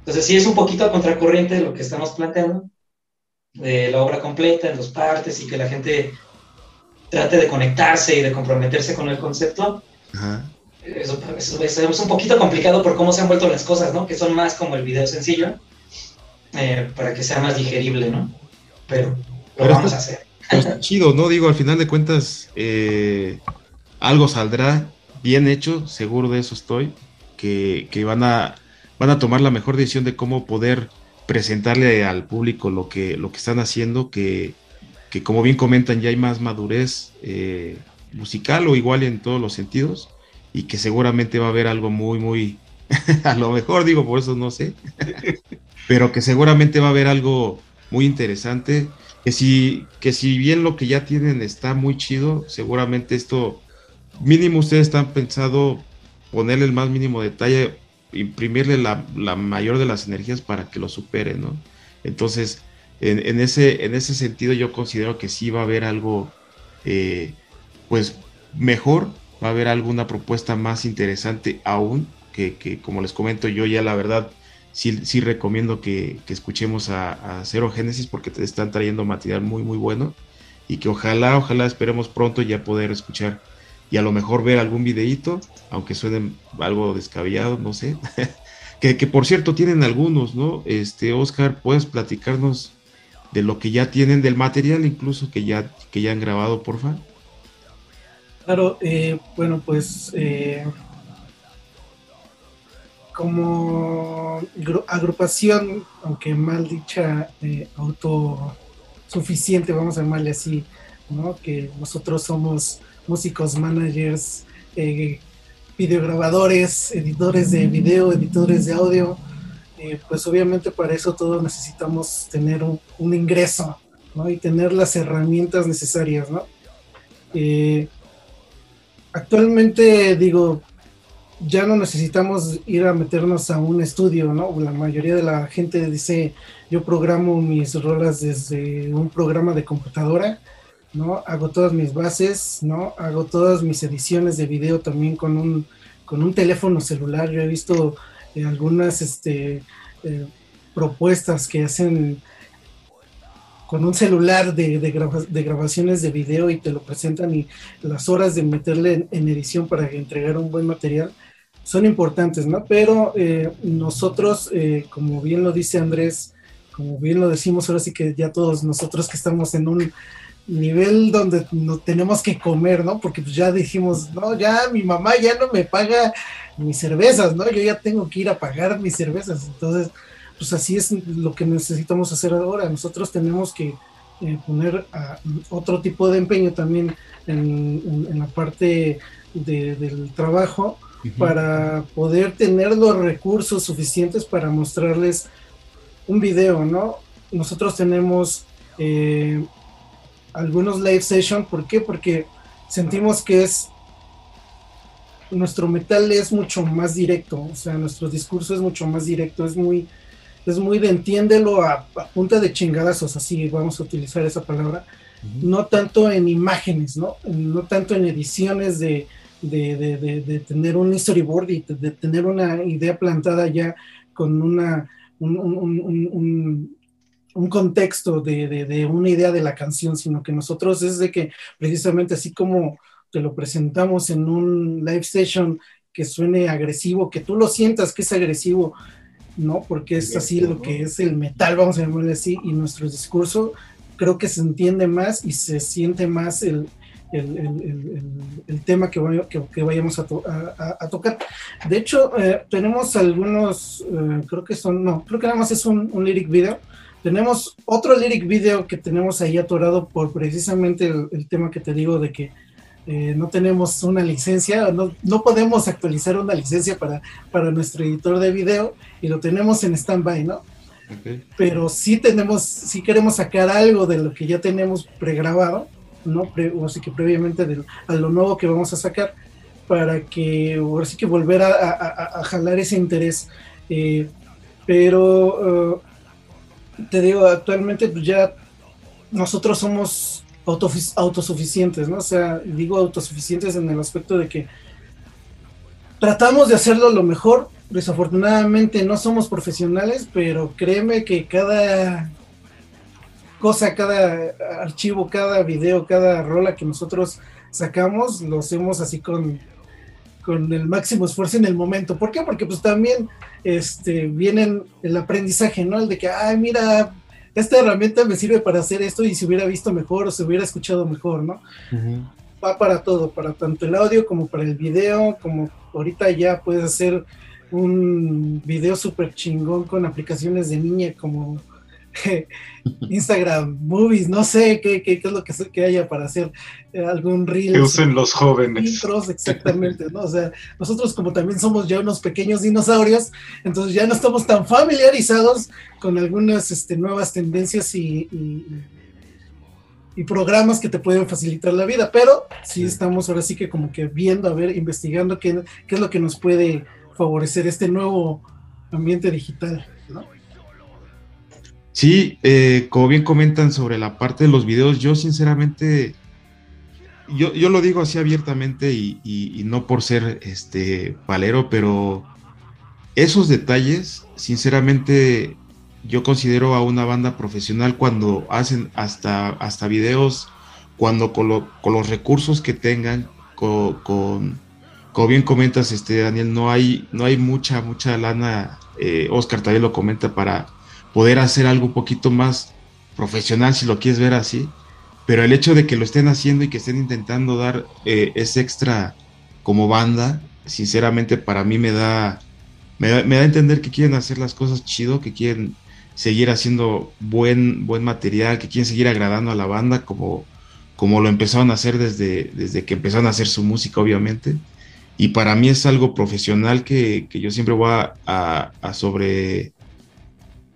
Entonces sí es un poquito a contracorriente lo que estamos planteando, de la obra completa, en dos partes, y que la gente trate de conectarse y de comprometerse con el concepto. Eso, es un poquito complicado por cómo se han vuelto las cosas, ¿no? Que son más como el video sencillo, eh, para que sea más digerible, ¿no? Pero lo vamos a hacer. Pues, chido, ¿no? Digo, al final de cuentas, eh, algo saldrá bien hecho, seguro de eso estoy, que, que van a van a tomar la mejor decisión de cómo poder presentarle al público lo que, lo que están haciendo, que, que como bien comentan ya hay más madurez eh, musical o igual en todos los sentidos y que seguramente va a haber algo muy, muy, *laughs* a lo mejor digo, por eso no sé, *laughs* pero que seguramente va a haber algo muy interesante, que si, que si bien lo que ya tienen está muy chido, seguramente esto, mínimo ustedes están pensado ponerle el más mínimo detalle imprimirle la, mayor de las energías para que lo supere, ¿no? Entonces, en, ese, en ese sentido yo considero que sí va a haber algo, eh, pues, mejor, va a haber alguna propuesta más interesante aún, que, como les comento yo ya la verdad sí, sí recomiendo que, escuchemos a, a, Zero Génesis porque te están trayendo material muy, muy bueno y que ojalá, ojalá esperemos pronto ya poder escuchar y a lo mejor ver algún videíto, aunque suene algo descabellado, no sé. *laughs* que, por cierto tienen algunos, ¿no? Este, Oscar, ¿puedes platicarnos de lo que ya tienen, del material incluso que ya, que ya han grabado, porfa? Claro, eh, bueno, pues eh, como agrupación, aunque mal dicha, eh, autosuficiente, vamos a llamarle así, ¿no? Que nosotros somos músicos, managers, eh, videograbadores, editores de video, editores de audio. Eh, pues obviamente para eso todos necesitamos tener un, ingreso ¿no? y tener las herramientas necesarias. ¿no? Eh, actualmente digo, ya no necesitamos ir a meternos a un estudio, ¿no? La mayoría de la gente dice, yo programo mis rolas desde un programa de computadora ¿no? Hago todas mis bases, ¿no? Hago todas mis ediciones de video también con un, con un teléfono celular. Yo he visto eh, algunas este, eh, propuestas que hacen con un celular de, grabaciones de video y te lo presentan y las horas de meterle en, edición para entregar un buen material son importantes, ¿no? Pero eh, nosotros, como bien lo dice Andrés, como bien lo decimos ahora sí que ya todos nosotros que estamos en un nivel donde no tenemos que comer, ¿no? Porque pues ya dijimos, no, ya mi mamá ya no me paga mis cervezas, ¿no? Yo ya tengo que ir a pagar mis cervezas. Entonces, pues así es lo que necesitamos hacer ahora. Nosotros tenemos que eh, poner otro tipo de empeño también en, la parte del trabajo para poder tener los recursos suficientes para mostrarles un video, ¿no? Nosotros tenemos... Eh, algunos live session. ¿Por qué? Porque sentimos que es nuestro metal es mucho más directo, o sea, nuestro discurso es mucho más directo, es muy, es muy de entiéndelo a, punta de chingadazos, así vamos a utilizar esa palabra, no tanto en imágenes, ¿no? No tanto en ediciones de, de, tener un storyboard y de, tener una idea plantada ya con una, un, un contexto de, una idea de la canción, sino que nosotros es de que precisamente así como te lo presentamos en un live session que suene agresivo, que tú lo sientas que es agresivo, ¿no? Porque es así lo que es el metal, vamos a llamarle así, y nuestro discurso creo que se entiende más y se siente más el, tema que, vayamos a, tocar. De hecho, eh, tenemos algunos, eh, creo que son, no, creo que nada más es un, un lyric video tenemos otro lyric video que tenemos ahí atorado por precisamente el, tema que te digo de que eh, no tenemos una licencia, no, no, podemos actualizar una licencia para, para nuestro editor de video y lo tenemos en stand-by, ¿no? Pero sí tenemos, sí queremos sacar algo de lo que ya tenemos pregrabado ¿no? o así que previamente a lo nuevo que vamos a sacar, para que, ahora sí que volver a, jalar ese interés. Eh, pero eh, te digo, actualmente pues ya nosotros somos autosuficientes, ¿no? O sea, digo autosuficientes en el aspecto de que tratamos de hacerlo lo mejor. Desafortunadamente no somos profesionales, pero créeme que cada cosa, cada archivo, cada video, cada rola que nosotros sacamos, lo hacemos así con, con el máximo esfuerzo en el momento. ¿Por qué? Porque pues también este, vienen el aprendizaje, ¿no? El de que, ay, mira, esta herramienta me sirve para hacer esto y se hubiera visto mejor o se hubiera escuchado mejor, ¿no? Va para todo, para tanto el audio como para el video, como ahorita ya puedes hacer un video súper chingón con aplicaciones de niña como *laughs* Instagram, movies, no sé qué, qué, es lo que, que, haya para hacer eh, algún reel. Que usen los jóvenes. exactamente, ¿no? O sea, nosotros como también somos ya unos pequeños dinosaurios, entonces ya no estamos tan familiarizados con algunas este, nuevas tendencias y, y, programas que te pueden facilitar la vida, pero sí, estamos ahora sí que como que viendo, a ver, investigando qué, qué es lo que nos puede favorecer este nuevo ambiente digital. Sí, eh, como bien comentan sobre la parte de los videos, yo sinceramente, yo, yo lo digo así abiertamente y, no por ser este palero, pero esos detalles, sinceramente, yo considero a una banda profesional cuando hacen hasta, hasta videos, cuando con, los recursos que tengan, con, como bien comentas, este Daniel, no hay, no hay mucha, mucha lana, eh, Oscar también lo comenta para poder hacer algo un poquito más profesional, si lo quieres ver así. Pero el hecho de que lo estén haciendo y que estén intentando dar eh, ese extra como banda, sinceramente para mí me da, me da, a entender que quieren hacer las cosas chido, que quieren seguir haciendo buen, buen material, que quieren seguir agradando a la banda como, como lo empezaron a hacer desde, desde que empezaron a hacer su música, obviamente. Y para mí es algo profesional que, yo siempre voy a, a sobre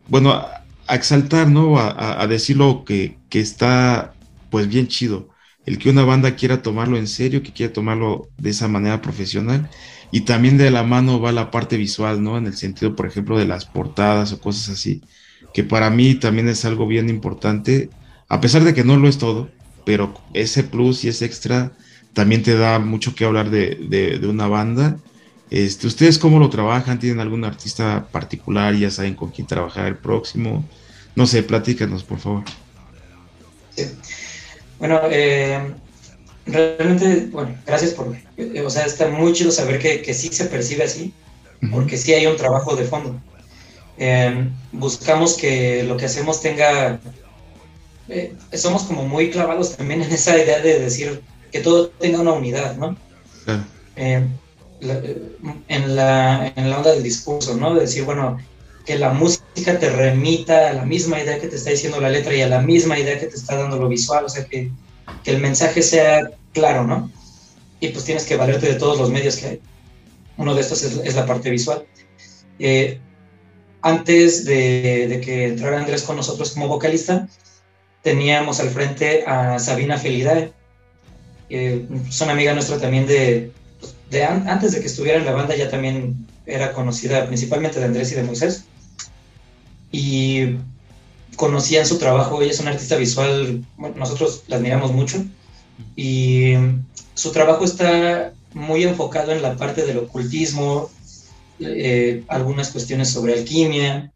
bueno, a, exaltar, ¿no? A, a decirlo que, que, está pues bien chido. El que una banda quiera tomarlo en serio, que quiera tomarlo de esa manera profesional. Y también de la mano va la parte visual, ¿no? En el sentido, por ejemplo, de las portadas o cosas así. Que para mí también es algo bien importante. A pesar de que no lo es todo, pero ese plus y ese extra también te da mucho que hablar de, de una banda este, ¿Ustedes cómo lo trabajan? ¿Tienen algún artista particular? ¿Ya saben con quién trabajar el próximo? No sé, platícanos, por favor. Bueno, eh, realmente, bueno, gracias por, eh, o sea, está muy chido saber que, que sí se percibe así, porque sí hay un trabajo de fondo. Eh, buscamos que lo que hacemos tenga, somos como muy clavados también en esa idea de decir que todo tenga una unidad, ¿no? Claro en, la, en la onda del discurso, ¿no? De decir, bueno, que la música te remita a la misma idea que te está diciendo la letra y a la misma idea que te está dando lo visual, o sea, que, que el mensaje sea claro, ¿no? Y pues tienes que valerte de todos los medios que hay. Uno de estos es, la parte visual. Eh, antes de, de, que entrara Andrés con nosotros como vocalista, teníamos al frente a Sabina Felidae, que es una amiga nuestra también de, de antes de que estuviera en la banda ya también era conocida principalmente de Andrés y de Moisés. Y conocían su trabajo, ella es una artista visual, nosotros la admiramos mucho. Y su trabajo está muy enfocado en la parte del ocultismo, eh, algunas cuestiones sobre alquimia.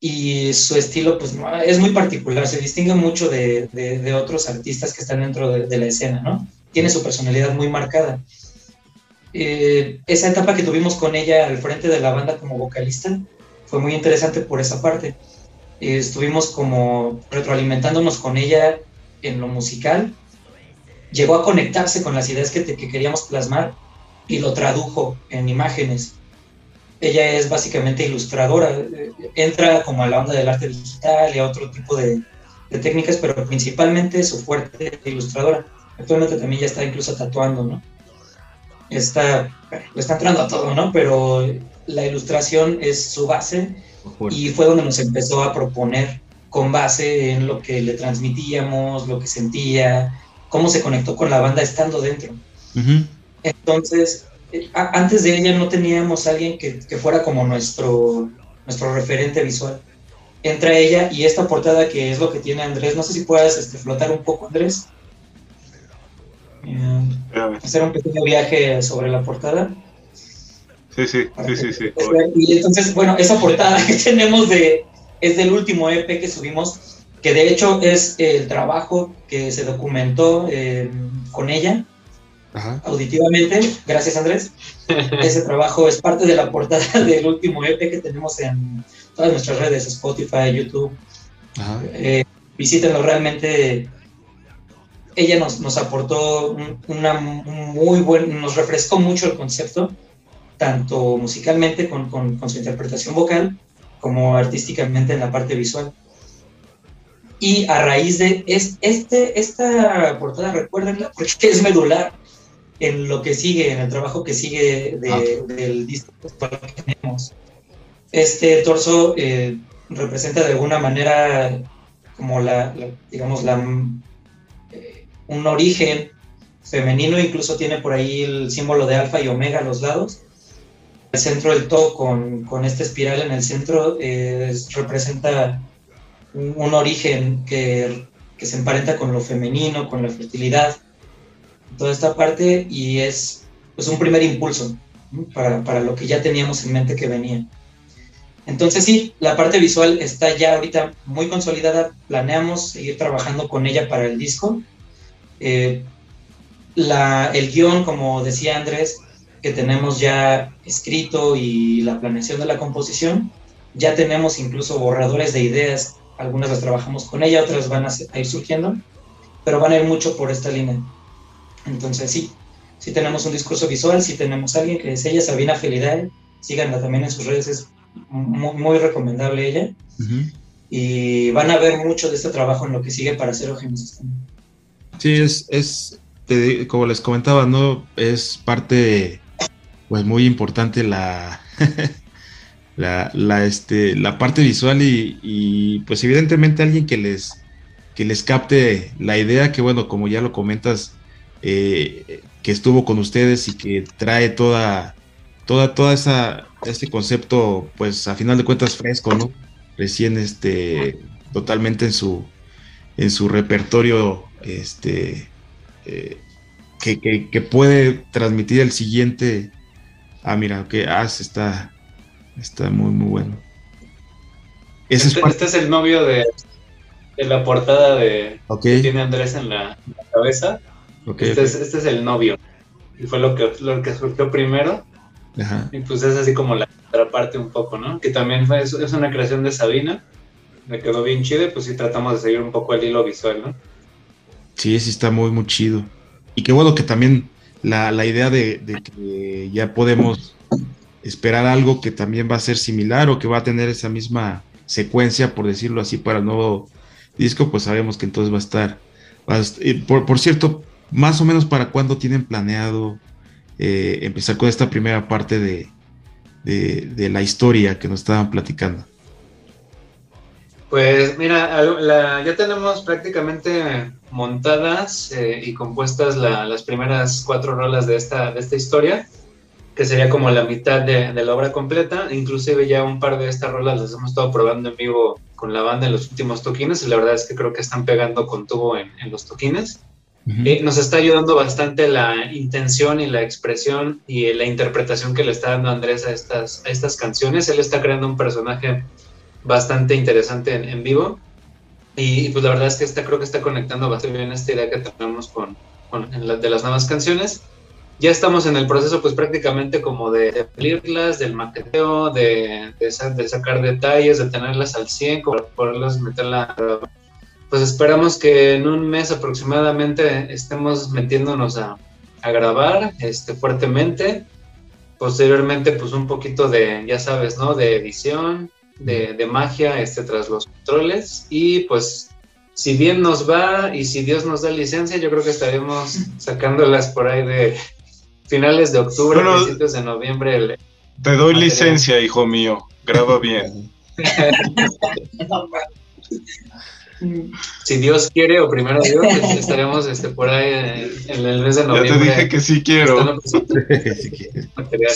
Y su estilo pues, es muy particular, se distingue mucho de, otros artistas que están dentro de, de la escena, ¿no? Tiene su personalidad muy marcada. Eh, esa etapa que tuvimos con ella al frente de la banda como vocalista fue muy interesante por esa parte. Eh, estuvimos como retroalimentándonos con ella en lo musical. Llegó a conectarse con las ideas que, que queríamos plasmar y lo tradujo en imágenes. Ella es básicamente ilustradora, eh, entra como a la onda del arte digital y a otro tipo de, de técnicas, pero principalmente su fuerte ilustradora Actualmente también ya está incluso tatuando, ¿no? Está, le está entrando a todo, ¿no? Pero la ilustración es su base y fue donde nos empezó a proponer con base en lo que le transmitíamos, lo que sentía, cómo se conectó con la banda estando dentro. Entonces, antes de ella no teníamos alguien que, que, fuera como nuestro, nuestro referente visual. Entra ella y esta portada que es lo que tiene Andrés, no sé si puedas este, flotar un poco, Andrés. Eh, hacer un pequeño viaje sobre la portada. Sí, sí, sí, sí, sí. Y entonces, bueno, esa portada *laughs* que tenemos de, es del último EP que subimos, que de hecho es el trabajo que se documentó eh, con ella auditivamente. Gracias, Andrés. *laughs* Ese trabajo es parte de la portada *laughs* del último EP que tenemos en todas nuestras redes, Spotify, YouTube. Eh, visítenlo realmente. Ella nos, nos aportó una muy buen, nos refrescó mucho el concepto, tanto musicalmente con, con, con su interpretación vocal, como artísticamente en la parte visual. Y a raíz de es, este, esta portada, recuérdenla, porque es medular en lo que sigue, en el trabajo que sigue de, ah. del disco que tenemos. Este torso eh, representa de alguna manera como la, digamos, la, un origen femenino, incluso tiene por ahí el símbolo de alfa y omega a los lados. El centro del todo con, con esta espiral en el centro representa un, origen que, que se emparenta con lo femenino, con la fertilidad toda esta parte y es pues un primer impulso para, para, lo que ya teníamos en mente que venía. Entonces sí, la parte visual está ya ahorita muy consolidada, planeamos seguir trabajando con ella para el disco. Eh, la, el guion, como decía Andrés, que tenemos ya escrito y la planeación de la composición, ya tenemos incluso borradores de ideas, algunas las trabajamos con ella, otras van a, a ir surgiendo, pero van a ir mucho por esta línea. Entonces sí, sí tenemos un discurso visual, sí tenemos a alguien que es ella, Sabina Felidae, síganla también en sus redes, es muy, recomendable ella. Y van a ver mucho de este trabajo en lo que sigue para Cero Génesis Sí, es, es como les comentaba, ¿no? Es parte, pues muy importante la, *laughs* la, la, este, la parte visual y, y, pues evidentemente alguien que les, que les capte la idea que, bueno, como ya lo comentas, eh, que estuvo con ustedes y que trae toda, toda, toda esa, este concepto, pues a final de cuentas fresco, ¿no? Recién este, totalmente en su, en su repertorio, este, eh, que, puede transmitir el siguiente. Ah, mira, que ah, está, está muy, muy bueno. Este, este, es el novio de, la portada de que tiene Andrés en la cabeza. este, Es, este, Es, el novio. Y fue lo que, lo que surgió primero. Y pues es así como la otra parte un poco, ¿no? Que también fue, es, una creación de Sabina. Me quedó bien chido pues sí tratamos de seguir un poco el hilo visual, ¿no? Sí, sí está muy, muy chido. Y qué bueno que también la, idea de, de, que ya podemos esperar algo que también va a ser similar o que va a tener esa misma secuencia, por decirlo así, para el nuevo disco, pues sabemos que entonces va a estar. por, por, cierto, más o menos para cuándo tienen planeado eh, empezar con esta primera parte de, de, la historia que nos estaban platicando. Pues mira, ya tenemos prácticamente montadas eh, y compuestas las primeras cuatro rolas de esta, de esta historia, que sería como la mitad de, la obra completa. Inclusive ya un par de estas rolas las hemos estado probando en vivo con la banda en los últimos toquines y la verdad es que creo que están pegando con tubo en, en los toquines. Eh, nos está ayudando bastante la intención y la expresión y la interpretación que le está dando Andrés a estas, a estas canciones. Él está creando un personaje bastante interesante en, vivo. Y, pues la verdad es que está, creo que está conectando bastante bien esta idea que tenemos con, con de las nuevas canciones. Ya estamos en el proceso pues prácticamente como de, pulirlas, del maqueteo, de, de, sacar detalles, de tenerlas al 100, para poderlas meterla pues esperamos que en un mes aproximadamente estemos metiéndonos a, grabar este, fuertemente. Posteriormente, pues un poquito de, ya sabes, ¿no? De edición, de, magia este, tras los controles. Y pues, si bien nos va y si Dios nos da licencia, yo creo que estaremos sacándolas por ahí de finales de octubre, principios de noviembre. te doy licencia, hijo mío. Graba bien. *laughs* *laughs* si Dios quiere o primero Dios, pues, *laughs* estaremos este, por ahí en, el mes de noviembre. Ya te dije que *laughs* sí quiero.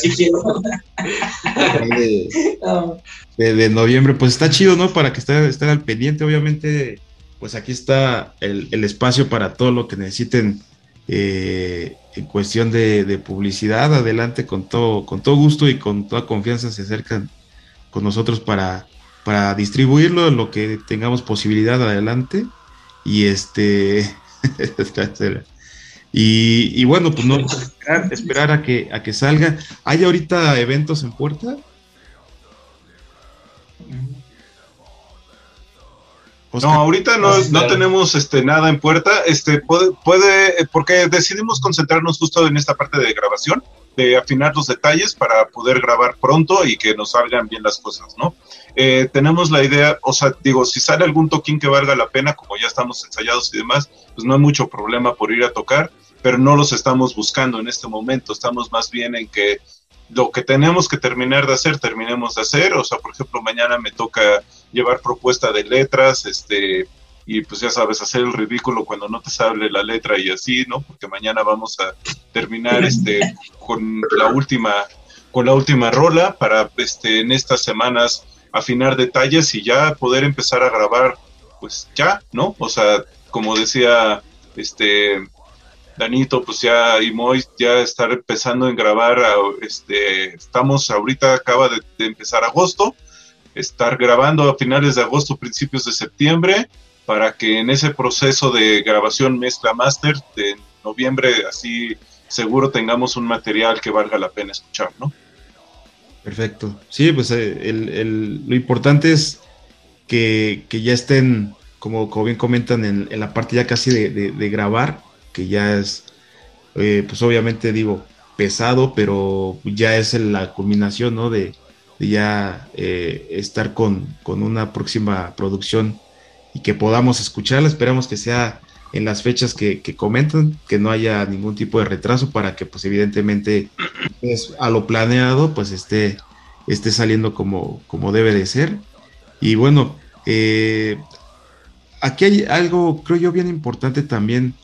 sí quiero. *laughs* de, noviembre, pues está chido, ¿no? Para que estén, al pendiente, obviamente, pues aquí está el, espacio para todo lo que necesiten eh, en cuestión de, publicidad. Adelante con todo, con todo gusto y con toda confianza se acercan con nosotros para para distribuirlo lo que tengamos posibilidad adelante. Y este. *laughs* y, bueno, pues no esperar, a, que, a que salga. ¿Hay ahorita eventos en puerta? No, ahorita no, no, tenemos este nada en puerta. Este puede, puede, porque decidimos concentrarnos justo en esta parte de grabación, de afinar los detalles para poder grabar pronto y que nos salgan bien las cosas, ¿no? Eh, tenemos la idea, o sea, digo, si sale algún toquín que valga la pena, como ya estamos ensayados y demás, pues no hay mucho problema por ir a tocar, pero no los estamos buscando en este momento, estamos más bien en que lo que tenemos que terminar de hacer, terminemos de hacer, o sea, por ejemplo, mañana me toca llevar propuesta de letras, este, y pues ya sabes, hacer el ridículo cuando no te sale la letra y así, ¿no? Porque mañana vamos a terminar este con la última con la última rola para este en estas semanas afinar detalles y ya poder empezar a grabar, pues ya, ¿no? O sea, como decía este Danito, pues ya y Moy ya estar empezando en grabar, este, estamos ahorita acaba de, empezar agosto, estar grabando a finales de agosto, principios de septiembre, para que en ese proceso de grabación mezcla master de noviembre así seguro tengamos un material que valga la pena escuchar, ¿no? Perfecto. Sí, pues eh, el, lo importante es que, ya estén, como, como bien comentan, en, la parte ya casi de, grabar, que ya es, eh, pues obviamente digo, pesado, pero ya es la culminación, ¿no? De, ya eh, estar con, con, una próxima producción y que podamos escucharla. Esperamos que sea en las fechas que, comentan, que no haya ningún tipo de retraso para que pues evidentemente es a lo planeado pues esté, esté saliendo como, como debe de ser. Y bueno, eh, aquí hay algo creo yo bien importante también,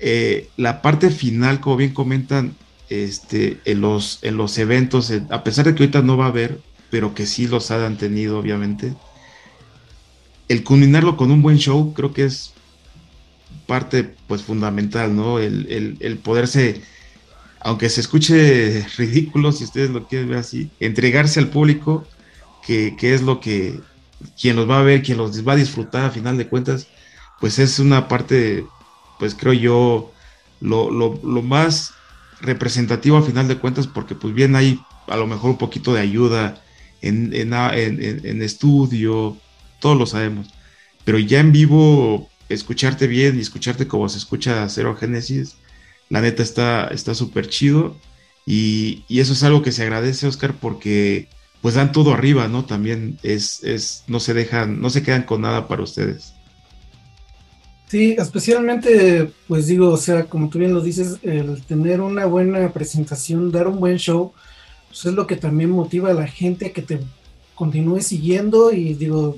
eh, la parte final, como bien comentan, este, en, los, en los eventos, a pesar de que ahorita no va a haber, pero que sí los han tenido obviamente, el culminarlo con un buen show creo que es parte pues fundamental, ¿no? El, poderse, aunque se escuche ridículo, si ustedes lo quieren ver así, entregarse al público, que, es lo que quien los va a ver, quien los va a disfrutar a final de cuentas, pues es una parte, pues creo yo, lo, más representativo a final de cuentas, porque pues bien hay a lo mejor un poquito de ayuda en, en, en estudio, todos lo sabemos, pero ya en vivo escucharte bien y escucharte como se escucha Cero Génesis, la neta está súper chido. Y, eso es algo que se agradece, Oscar, porque pues dan todo arriba, ¿no? También es, es, no se dejan, no se quedan con nada para ustedes. Sí, especialmente, pues digo, o sea, como tú bien lo dices, el tener una buena presentación, dar un buen show, pues es lo que también motiva a la gente a que te continúe siguiendo y digo,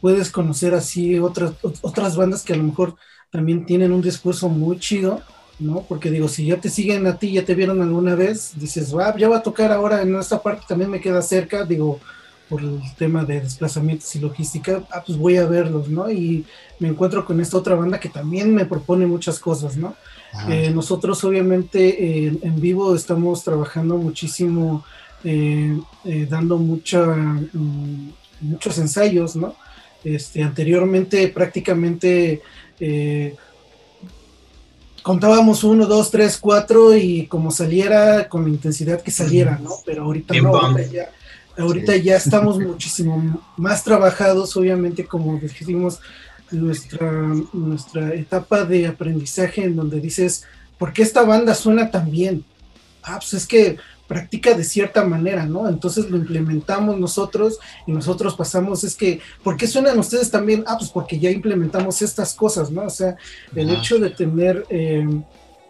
puedes conocer así otras, otras bandas que a lo mejor también tienen un discurso muy chido, ¿no? Porque digo, si ya te siguen a ti, ya te vieron alguna vez, dices, va, ya va a tocar ahora en esta parte, también me queda cerca, digo, por el tema de desplazamientos y logística, ah, pues voy a verlos, ¿no? Y me encuentro con esta otra banda que también me propone muchas cosas, ¿no? Eh, nosotros obviamente en vivo estamos trabajando muchísimo, eh, eh, dando mucha, mm, muchos ensayos, ¿no? Este, anteriormente prácticamente eh, contábamos uno, dos, tres, cuatro y como saliera con la intensidad que saliera, ¿no? Pero ahorita no, ahorita ya, estamos muchísimo más trabajados, obviamente, como dijimos, nuestra, nuestra etapa de aprendizaje en donde dices, ¿por qué esta banda suena tan bien? Ah, pues es que practica de cierta manera, ¿no? Entonces lo implementamos nosotros y nosotros pasamos, es que, ¿por qué suenan ustedes también? Ah, pues porque ya implementamos estas cosas, ¿no? O sea, el hecho de tener eh,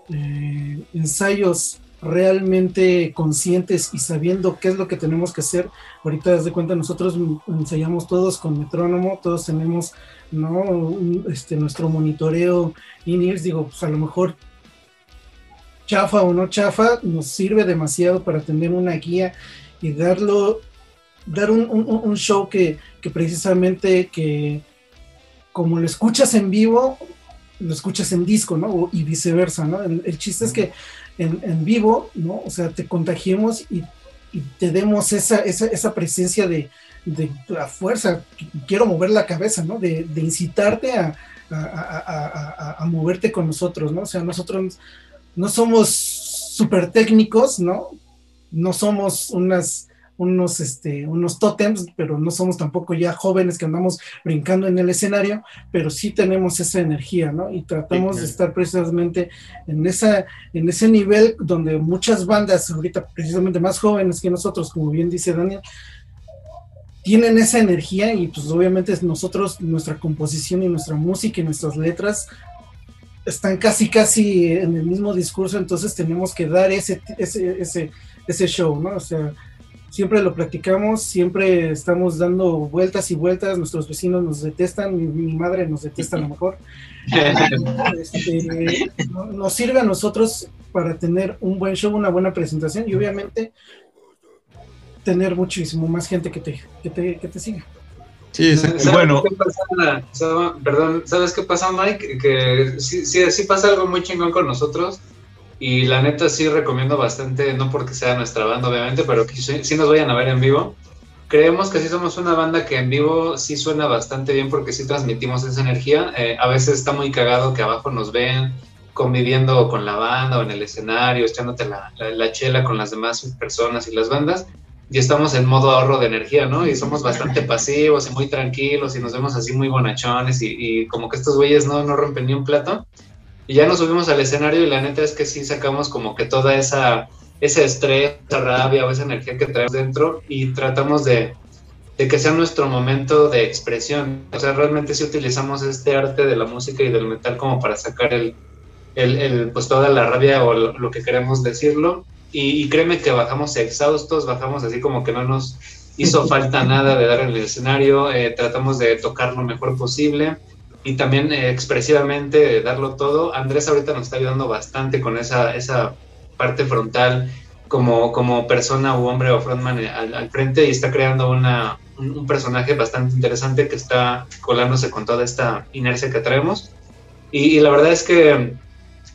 eh, ensayos realmente conscientes y sabiendo qué es lo que tenemos que hacer. Ahorita, desde cuenta, nosotros ensayamos todos con metrónomo, todos tenemos ¿no? este, nuestro monitoreo in digo, pues a lo mejor chafa o no chafa, nos sirve demasiado para tener una guía y darlo, dar un, show que, precisamente que como lo escuchas en vivo, lo escuchas en disco, ¿no? Y viceversa, ¿no? El, chiste es que en, vivo, ¿no? O sea, te contagiemos y, te demos esa, esa, presencia de, la fuerza, quiero mover la cabeza, ¿no? De, incitarte a, a, moverte con nosotros, ¿no? O sea, nosotros no somos súper técnicos, ¿no? No somos unas unos, este, unos tótems, pero no somos tampoco ya jóvenes que andamos brincando en el escenario, pero sí tenemos esa energía, ¿no? Y tratamos de estar precisamente en, esa, en ese nivel donde muchas bandas, ahorita precisamente más jóvenes que nosotros, como bien dice Daniel, tienen esa energía y pues obviamente nosotros, nuestra composición y nuestra música y nuestras letras están casi casi en el mismo discurso, entonces tenemos que dar ese, ese, ese, ese show, ¿no? O sea, siempre lo practicamos, siempre estamos dando vueltas y vueltas, nuestros vecinos nos detestan, mi, madre nos detesta a lo mejor. *laughs* Este, nos sirve a nosotros para tener un buen show, una buena presentación y obviamente tener muchísimo más gente que te, que te, que te siga. Sí, bueno. perdón, ¿sabes qué pasa, Mike? Que sí, sí, sí pasa algo muy chingón con nosotros y la neta sí recomiendo bastante, no porque sea nuestra banda obviamente, pero que sí, nos vayan a ver en vivo. Creemos que sí somos una banda que en vivo sí suena bastante bien porque sí transmitimos esa energía. Eh, a veces está muy cagado que abajo nos ven conviviendo con la banda o en el escenario, echándote la, la, chela con las demás personas y las bandas. Y estamos en modo ahorro de energía, ¿no? Y somos bastante pasivos y muy tranquilos y nos vemos así muy bonachones y, y como que estos güeyes no, no rompen ni un plato y ya nos subimos al escenario y la neta es que sí sacamos como que toda esa, ese estrés, esa rabia o esa energía que traemos dentro y tratamos de, de que sea nuestro momento de expresión. O sea, realmente sí utilizamos este arte de la música y del metal como para sacar el, el, pues toda la rabia o lo, que queremos decirlo. Y, créeme que bajamos exhaustos, bajamos así como que no nos hizo *laughs* falta nada de dar en el escenario, eh, tratamos de tocar lo mejor posible y también eh, expresivamente darlo todo. Andrés ahorita nos está ayudando bastante con esa, esa parte frontal como, como persona u hombre o frontman eh, al, frente y está creando una, un, personaje bastante interesante que está colándose con toda esta inercia que traemos. Y, la verdad es que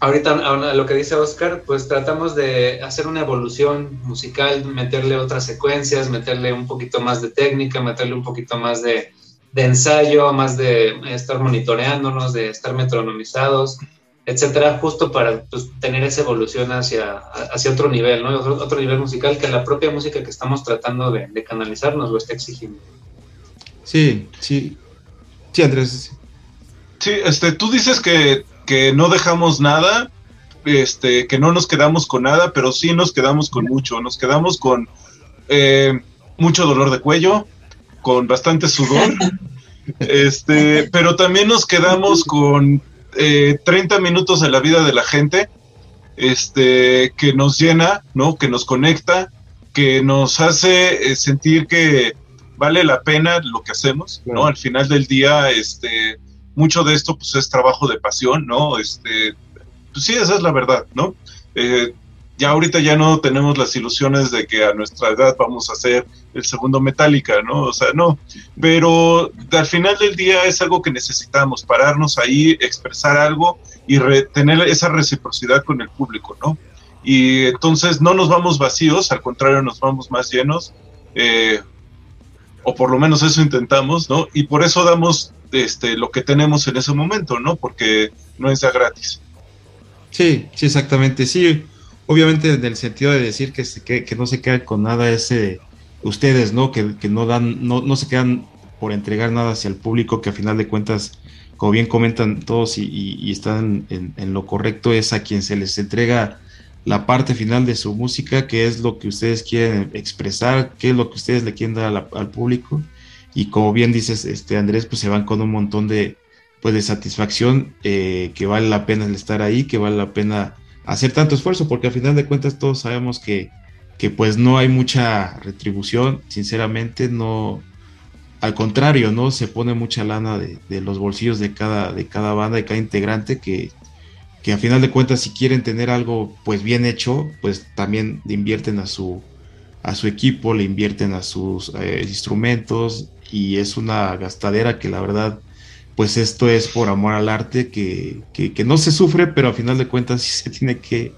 ahorita lo que dice Oscar, pues tratamos de hacer una evolución musical, meterle otras secuencias, meterle un poquito más de técnica, meterle un poquito más de, de ensayo, más de estar monitoreándonos, de estar metronomizados, etcétera, justo para pues, tener esa evolución hacia, hacia otro nivel, ¿no? Otro, nivel musical que la propia música que estamos tratando de, canalizar nos lo está exigiendo. Sí, sí. Sí, Andrés. Sí, este, tú dices que, que no dejamos nada, este, que no nos quedamos con nada, pero sí nos quedamos con mucho. Nos quedamos con eh, mucho dolor de cuello, con bastante sudor. *laughs* este, pero también nos quedamos con eh, 30 minutos de la vida de la gente, este, que nos llena, ¿no? Que nos conecta, que nos hace eh, sentir que vale la pena lo que hacemos, ¿no? Al final del día, este, mucho de esto, pues, es trabajo de pasión, ¿no? Este, pues sí, esa es la verdad, ¿no? Eh, ya ahorita ya no tenemos las ilusiones de que a nuestra edad vamos a hacer el segundo Metallica, ¿no? O sea, no. Pero al final del día es algo que necesitamos, pararnos ahí, expresar algo y tener esa reciprocidad con el público, ¿no? Y entonces no nos vamos vacíos, al contrario, nos vamos más llenos, eh, o por lo menos eso intentamos, ¿no? Y por eso damos este, lo que tenemos en ese momento, ¿no? Porque no es ya gratis. Sí, sí, exactamente, sí obviamente en el sentido de decir que, que, no se quedan con nada ese ustedes, ¿no? Que, no dan, no, no, se quedan por entregar nada hacia el público, que a final de cuentas, como bien comentan todos y, están en, lo correcto, es a quien se les entrega la parte final de su música, que es lo que ustedes quieren expresar, qué es lo que ustedes le quieren dar al público. Y como bien dices, este Andrés, pues se van con un montón de, pues, de satisfacción, eh, que vale la pena estar ahí, que vale la pena hacer tanto esfuerzo, porque al final de cuentas todos sabemos que, que pues no hay mucha retribución, sinceramente, no, al contrario, ¿no? Se pone mucha lana de, de, los bolsillos de cada, de cada banda, de cada integrante, que, que a final de cuentas si quieren tener algo pues bien hecho, pues también invierten a su, a su equipo, le invierten a sus eh, instrumentos y es una gastadera que la verdad pues esto es por amor al arte que, que, no se sufre, pero a final de cuentas sí se tiene que,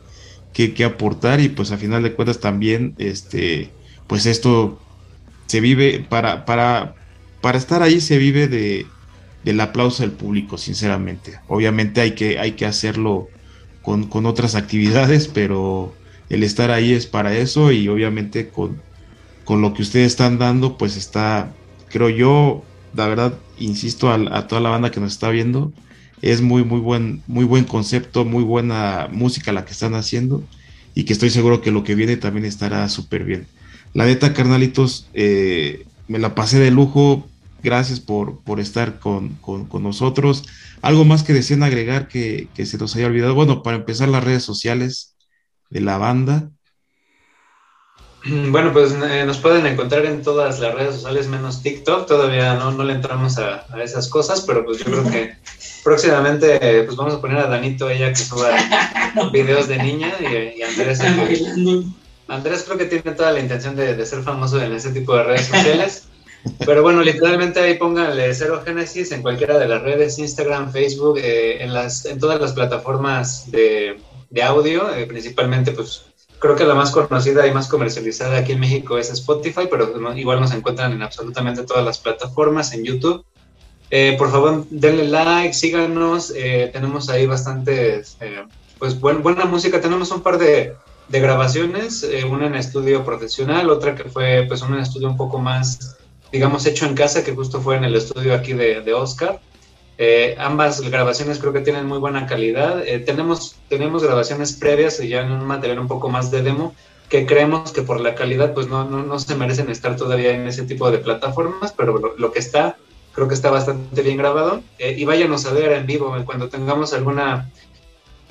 que, aportar y pues a final de cuentas también este pues esto se vive para, para, para estar ahí se vive de, del aplauso del público, sinceramente. Obviamente hay que, hay que hacerlo con, con, otras actividades, pero el estar ahí es para eso y obviamente con, con lo que ustedes están dando, pues está, creo yo, la verdad, insisto a, toda la banda que nos está viendo, es muy, muy buen, muy buen concepto, muy buena música la que están haciendo y que estoy seguro que lo que viene también estará súper bien. La neta, carnalitos, eh, me la pasé de lujo. Gracias por, por estar con, con, nosotros. ¿Algo más que decían agregar que, que, se nos haya olvidado? Bueno, para empezar, las redes sociales de la banda. *clears throat* Bueno, pues eh, nos pueden encontrar en todas las redes sociales menos TikTok. Todavía no, no le entramos a, a, esas cosas, pero pues yo creo que *laughs* próximamente pues vamos a poner a Danito ella que suba *laughs* videos de niña y, Andrés. Andrés creo que tiene toda la intención de, de, ser famoso en ese tipo de redes sociales. Pero bueno, literalmente ahí pónganle Cero Génesis en cualquiera de las redes, Instagram, Facebook, eh, en, las, en todas las plataformas de, de audio, eh, principalmente pues creo que la más conocida y más comercializada aquí en México es Spotify, pero igual nos encuentran en absolutamente todas las plataformas, en YouTube. Eh, por favor, denle like, síganos, eh, tenemos ahí bastante, pues buena música, tenemos un par de, de grabaciones, una en estudio profesional, otra que fue pues un estudio un poco más, digamos, hecho en casa, que justo fue en el estudio aquí de Oscar. Eh, ambas grabaciones creo que tienen muy buena calidad. Eh, tenemos, tenemos grabaciones previas y ya en un material un poco más de demo que creemos que por la calidad pues no, no, no se merecen estar todavía en ese tipo de plataformas, pero lo, que está creo que está bastante bien grabado. Eh, y váyanos a ver en vivo cuando tengamos alguna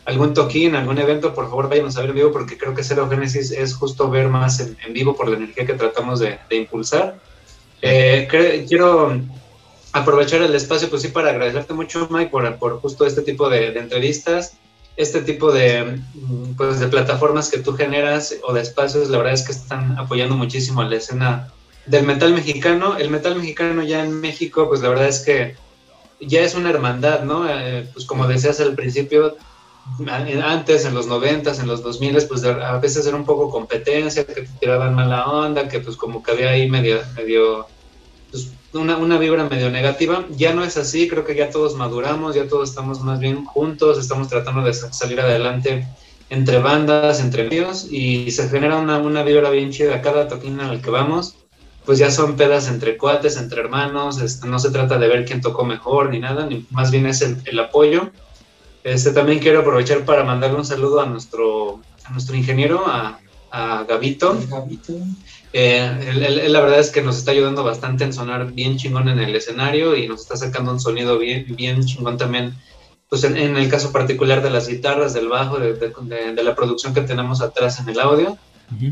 algún toquín, algún evento, por favor váyanos a ver en vivo porque creo que Cero Genesis es justo ver más en, vivo por la energía que tratamos de, de impulsar. quiero aprovechar el espacio, pues sí, para agradecerte mucho, Mike, por, por justo este tipo de, entrevistas, este tipo de, mm, pues, de plataformas que tú generas o de espacios, la verdad es que están apoyando muchísimo a la escena del metal mexicano. El metal mexicano ya en México, pues la verdad es que ya es una hermandad, ¿no? Eh, pues como decías al principio, antes, en los noventas, en los 2000, pues a veces era un poco competencia, que te tiraban mala onda, que pues como que había ahí medio, medio pues, una, una vibra medio negativa. Ya no es así, creo que ya todos maduramos, ya todos estamos más bien juntos, estamos tratando de salir adelante entre bandas, entre medios, y se genera una, una vibra bien chida. Cada toquín al que vamos, pues ya son pedas entre cuates, entre hermanos, este, no se trata de ver quién tocó mejor ni nada, ni, más bien es el, el, apoyo. Este, también quiero aprovechar para mandarle un saludo a nuestro, a nuestro ingeniero, a, a Gabito. Gabito. Eh, la verdad es que nos está ayudando bastante en sonar bien chingón en el escenario y nos está sacando un sonido bien, bien chingón también, pues en, el caso particular de las guitarras, del bajo, de, la producción que tenemos atrás en el audio.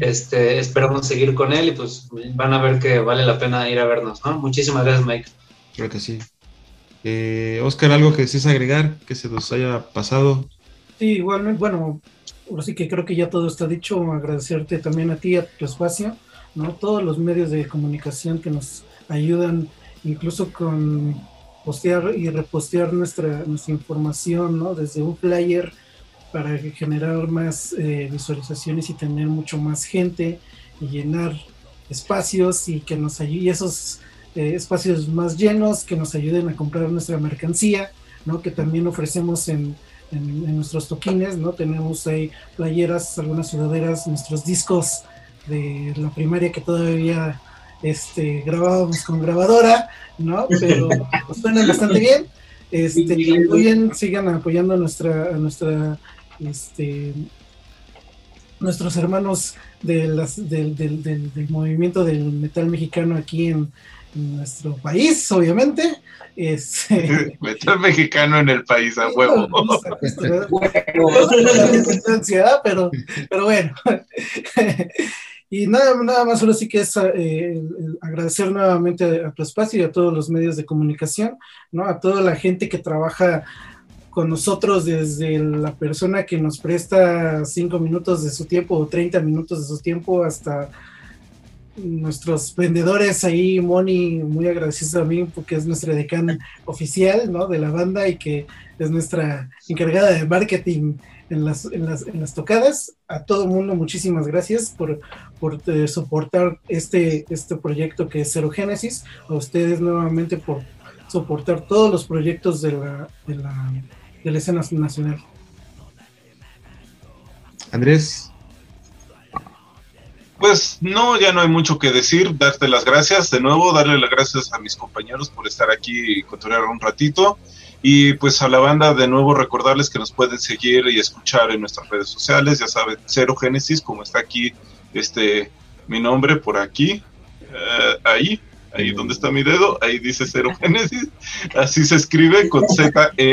este, esperamos seguir con él y pues van a ver que vale la pena ir a vernos, ¿no? Muchísimas gracias, Mike. Creo que sí. Eh, Oscar, ¿algo que desees agregar que se nos haya pasado? Sí, igualmente, bueno, ahora sí que creo que ya todo está dicho. Agradecerte también a ti, a tu espacio. ¿No? Todos los medios de comunicación que nos ayudan, incluso con postear y repostear nuestra, nuestra información, ¿no? Desde un flyer para generar más eh, visualizaciones y tener mucho más gente y llenar espacios y que nos ayude, esos eh, espacios más llenos que nos ayuden a comprar nuestra mercancía, ¿no? Que también ofrecemos en, en, nuestros toquines, ¿no? Tenemos ahí playeras, algunas sudaderas, nuestros discos de la primaria que todavía este, grabábamos con grabadora, ¿no? Pero pues, suenan bastante bien. Este, apoyen, sigan apoyando a nuestra, a nuestra, este, nuestros hermanos de las, del, del, del, movimiento del metal mexicano aquí en, nuestro país, obviamente. Es, este, *laughs* mexicano en el país a huevo. *laughs* *laughs* pero, pero bueno. Y nada, nada más, solo sí que es eh, agradecer nuevamente a tu espacio y a todos los medios de comunicación, ¿no? A toda la gente que trabaja con nosotros desde la persona que nos presta cinco minutos de su tiempo o 30 minutos de su tiempo hasta nuestros vendedores ahí, Moni, muy agradecido a mí porque es nuestra decana oficial, ¿no? De la banda y que es nuestra encargada de marketing en las, en las, en las tocadas. A todo el mundo, muchísimas gracias por, por eh, soportar este, este proyecto que es Cero Génesis. A ustedes nuevamente por soportar todos los proyectos de la, de la, de la escena nacional. Andrés. Pues no, ya no hay mucho que decir. Darte las gracias de nuevo, darle las gracias a mis compañeros por estar aquí y continuar un ratito. Y pues a la banda de nuevo recordarles que nos pueden seguir y escuchar en nuestras redes sociales, ya saben, Cero Génesis, como está aquí este mi nombre por aquí, eh, ahí, ahí donde está mi dedo, ahí dice Cero *laughs* Génesis, así se escribe con Z-E-R-O-G-E-N-E-S-I-S,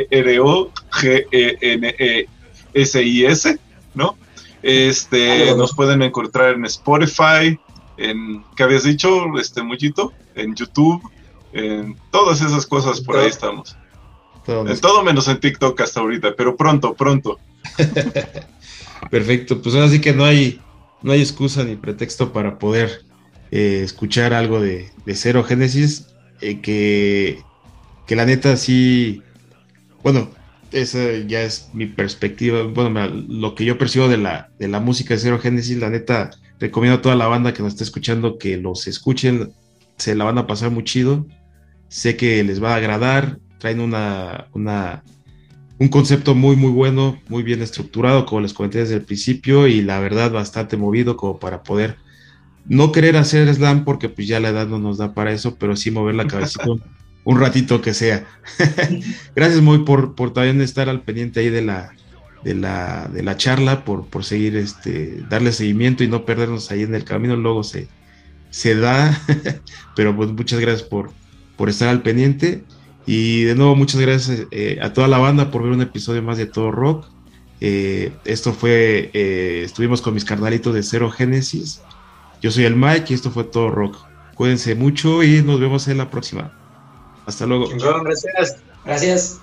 ¿no? Este, nos pueden encontrar en Spotify, en, ¿qué habías dicho, este muchito? En YouTube, en todas esas cosas, por ahí estamos. Todo, todo menos en TikTok hasta ahorita, pero pronto, pronto. *laughs* Perfecto, pues ahora sí que no hay, no hay excusa ni pretexto para poder eh, escuchar algo de, Cero Génesis, eh, que, que la neta sí, bueno, esa ya es mi perspectiva, bueno, lo que yo percibo de la, de la música de Cero Génesis, la neta, recomiendo a toda la banda que nos esté escuchando que los escuchen, se la van a pasar muy chido, sé que les va a agradar, traen una, un concepto muy, muy bueno, muy bien estructurado, como les comenté desde el principio, y la verdad bastante movido como para poder no querer hacer slam porque pues ya la edad no nos da para eso, pero sí mover la cabecita un, *laughs* ratito que sea. *laughs* Gracias muy por, por también estar al pendiente ahí de la, de la, de la charla, por, por seguir, este, darle seguimiento y no perdernos ahí en el camino, luego se, se da, *laughs* pero pues muchas gracias por, por estar al pendiente. Y de nuevo, muchas gracias eh, a toda la banda por ver un episodio más de Todo Rock. Eh, esto fue, eh, estuvimos con mis carnalitos de Cero Génesis. Yo soy el Mike y esto fue Todo Rock. Cuídense mucho y nos vemos en la próxima. Hasta luego. Gracias. Gracias.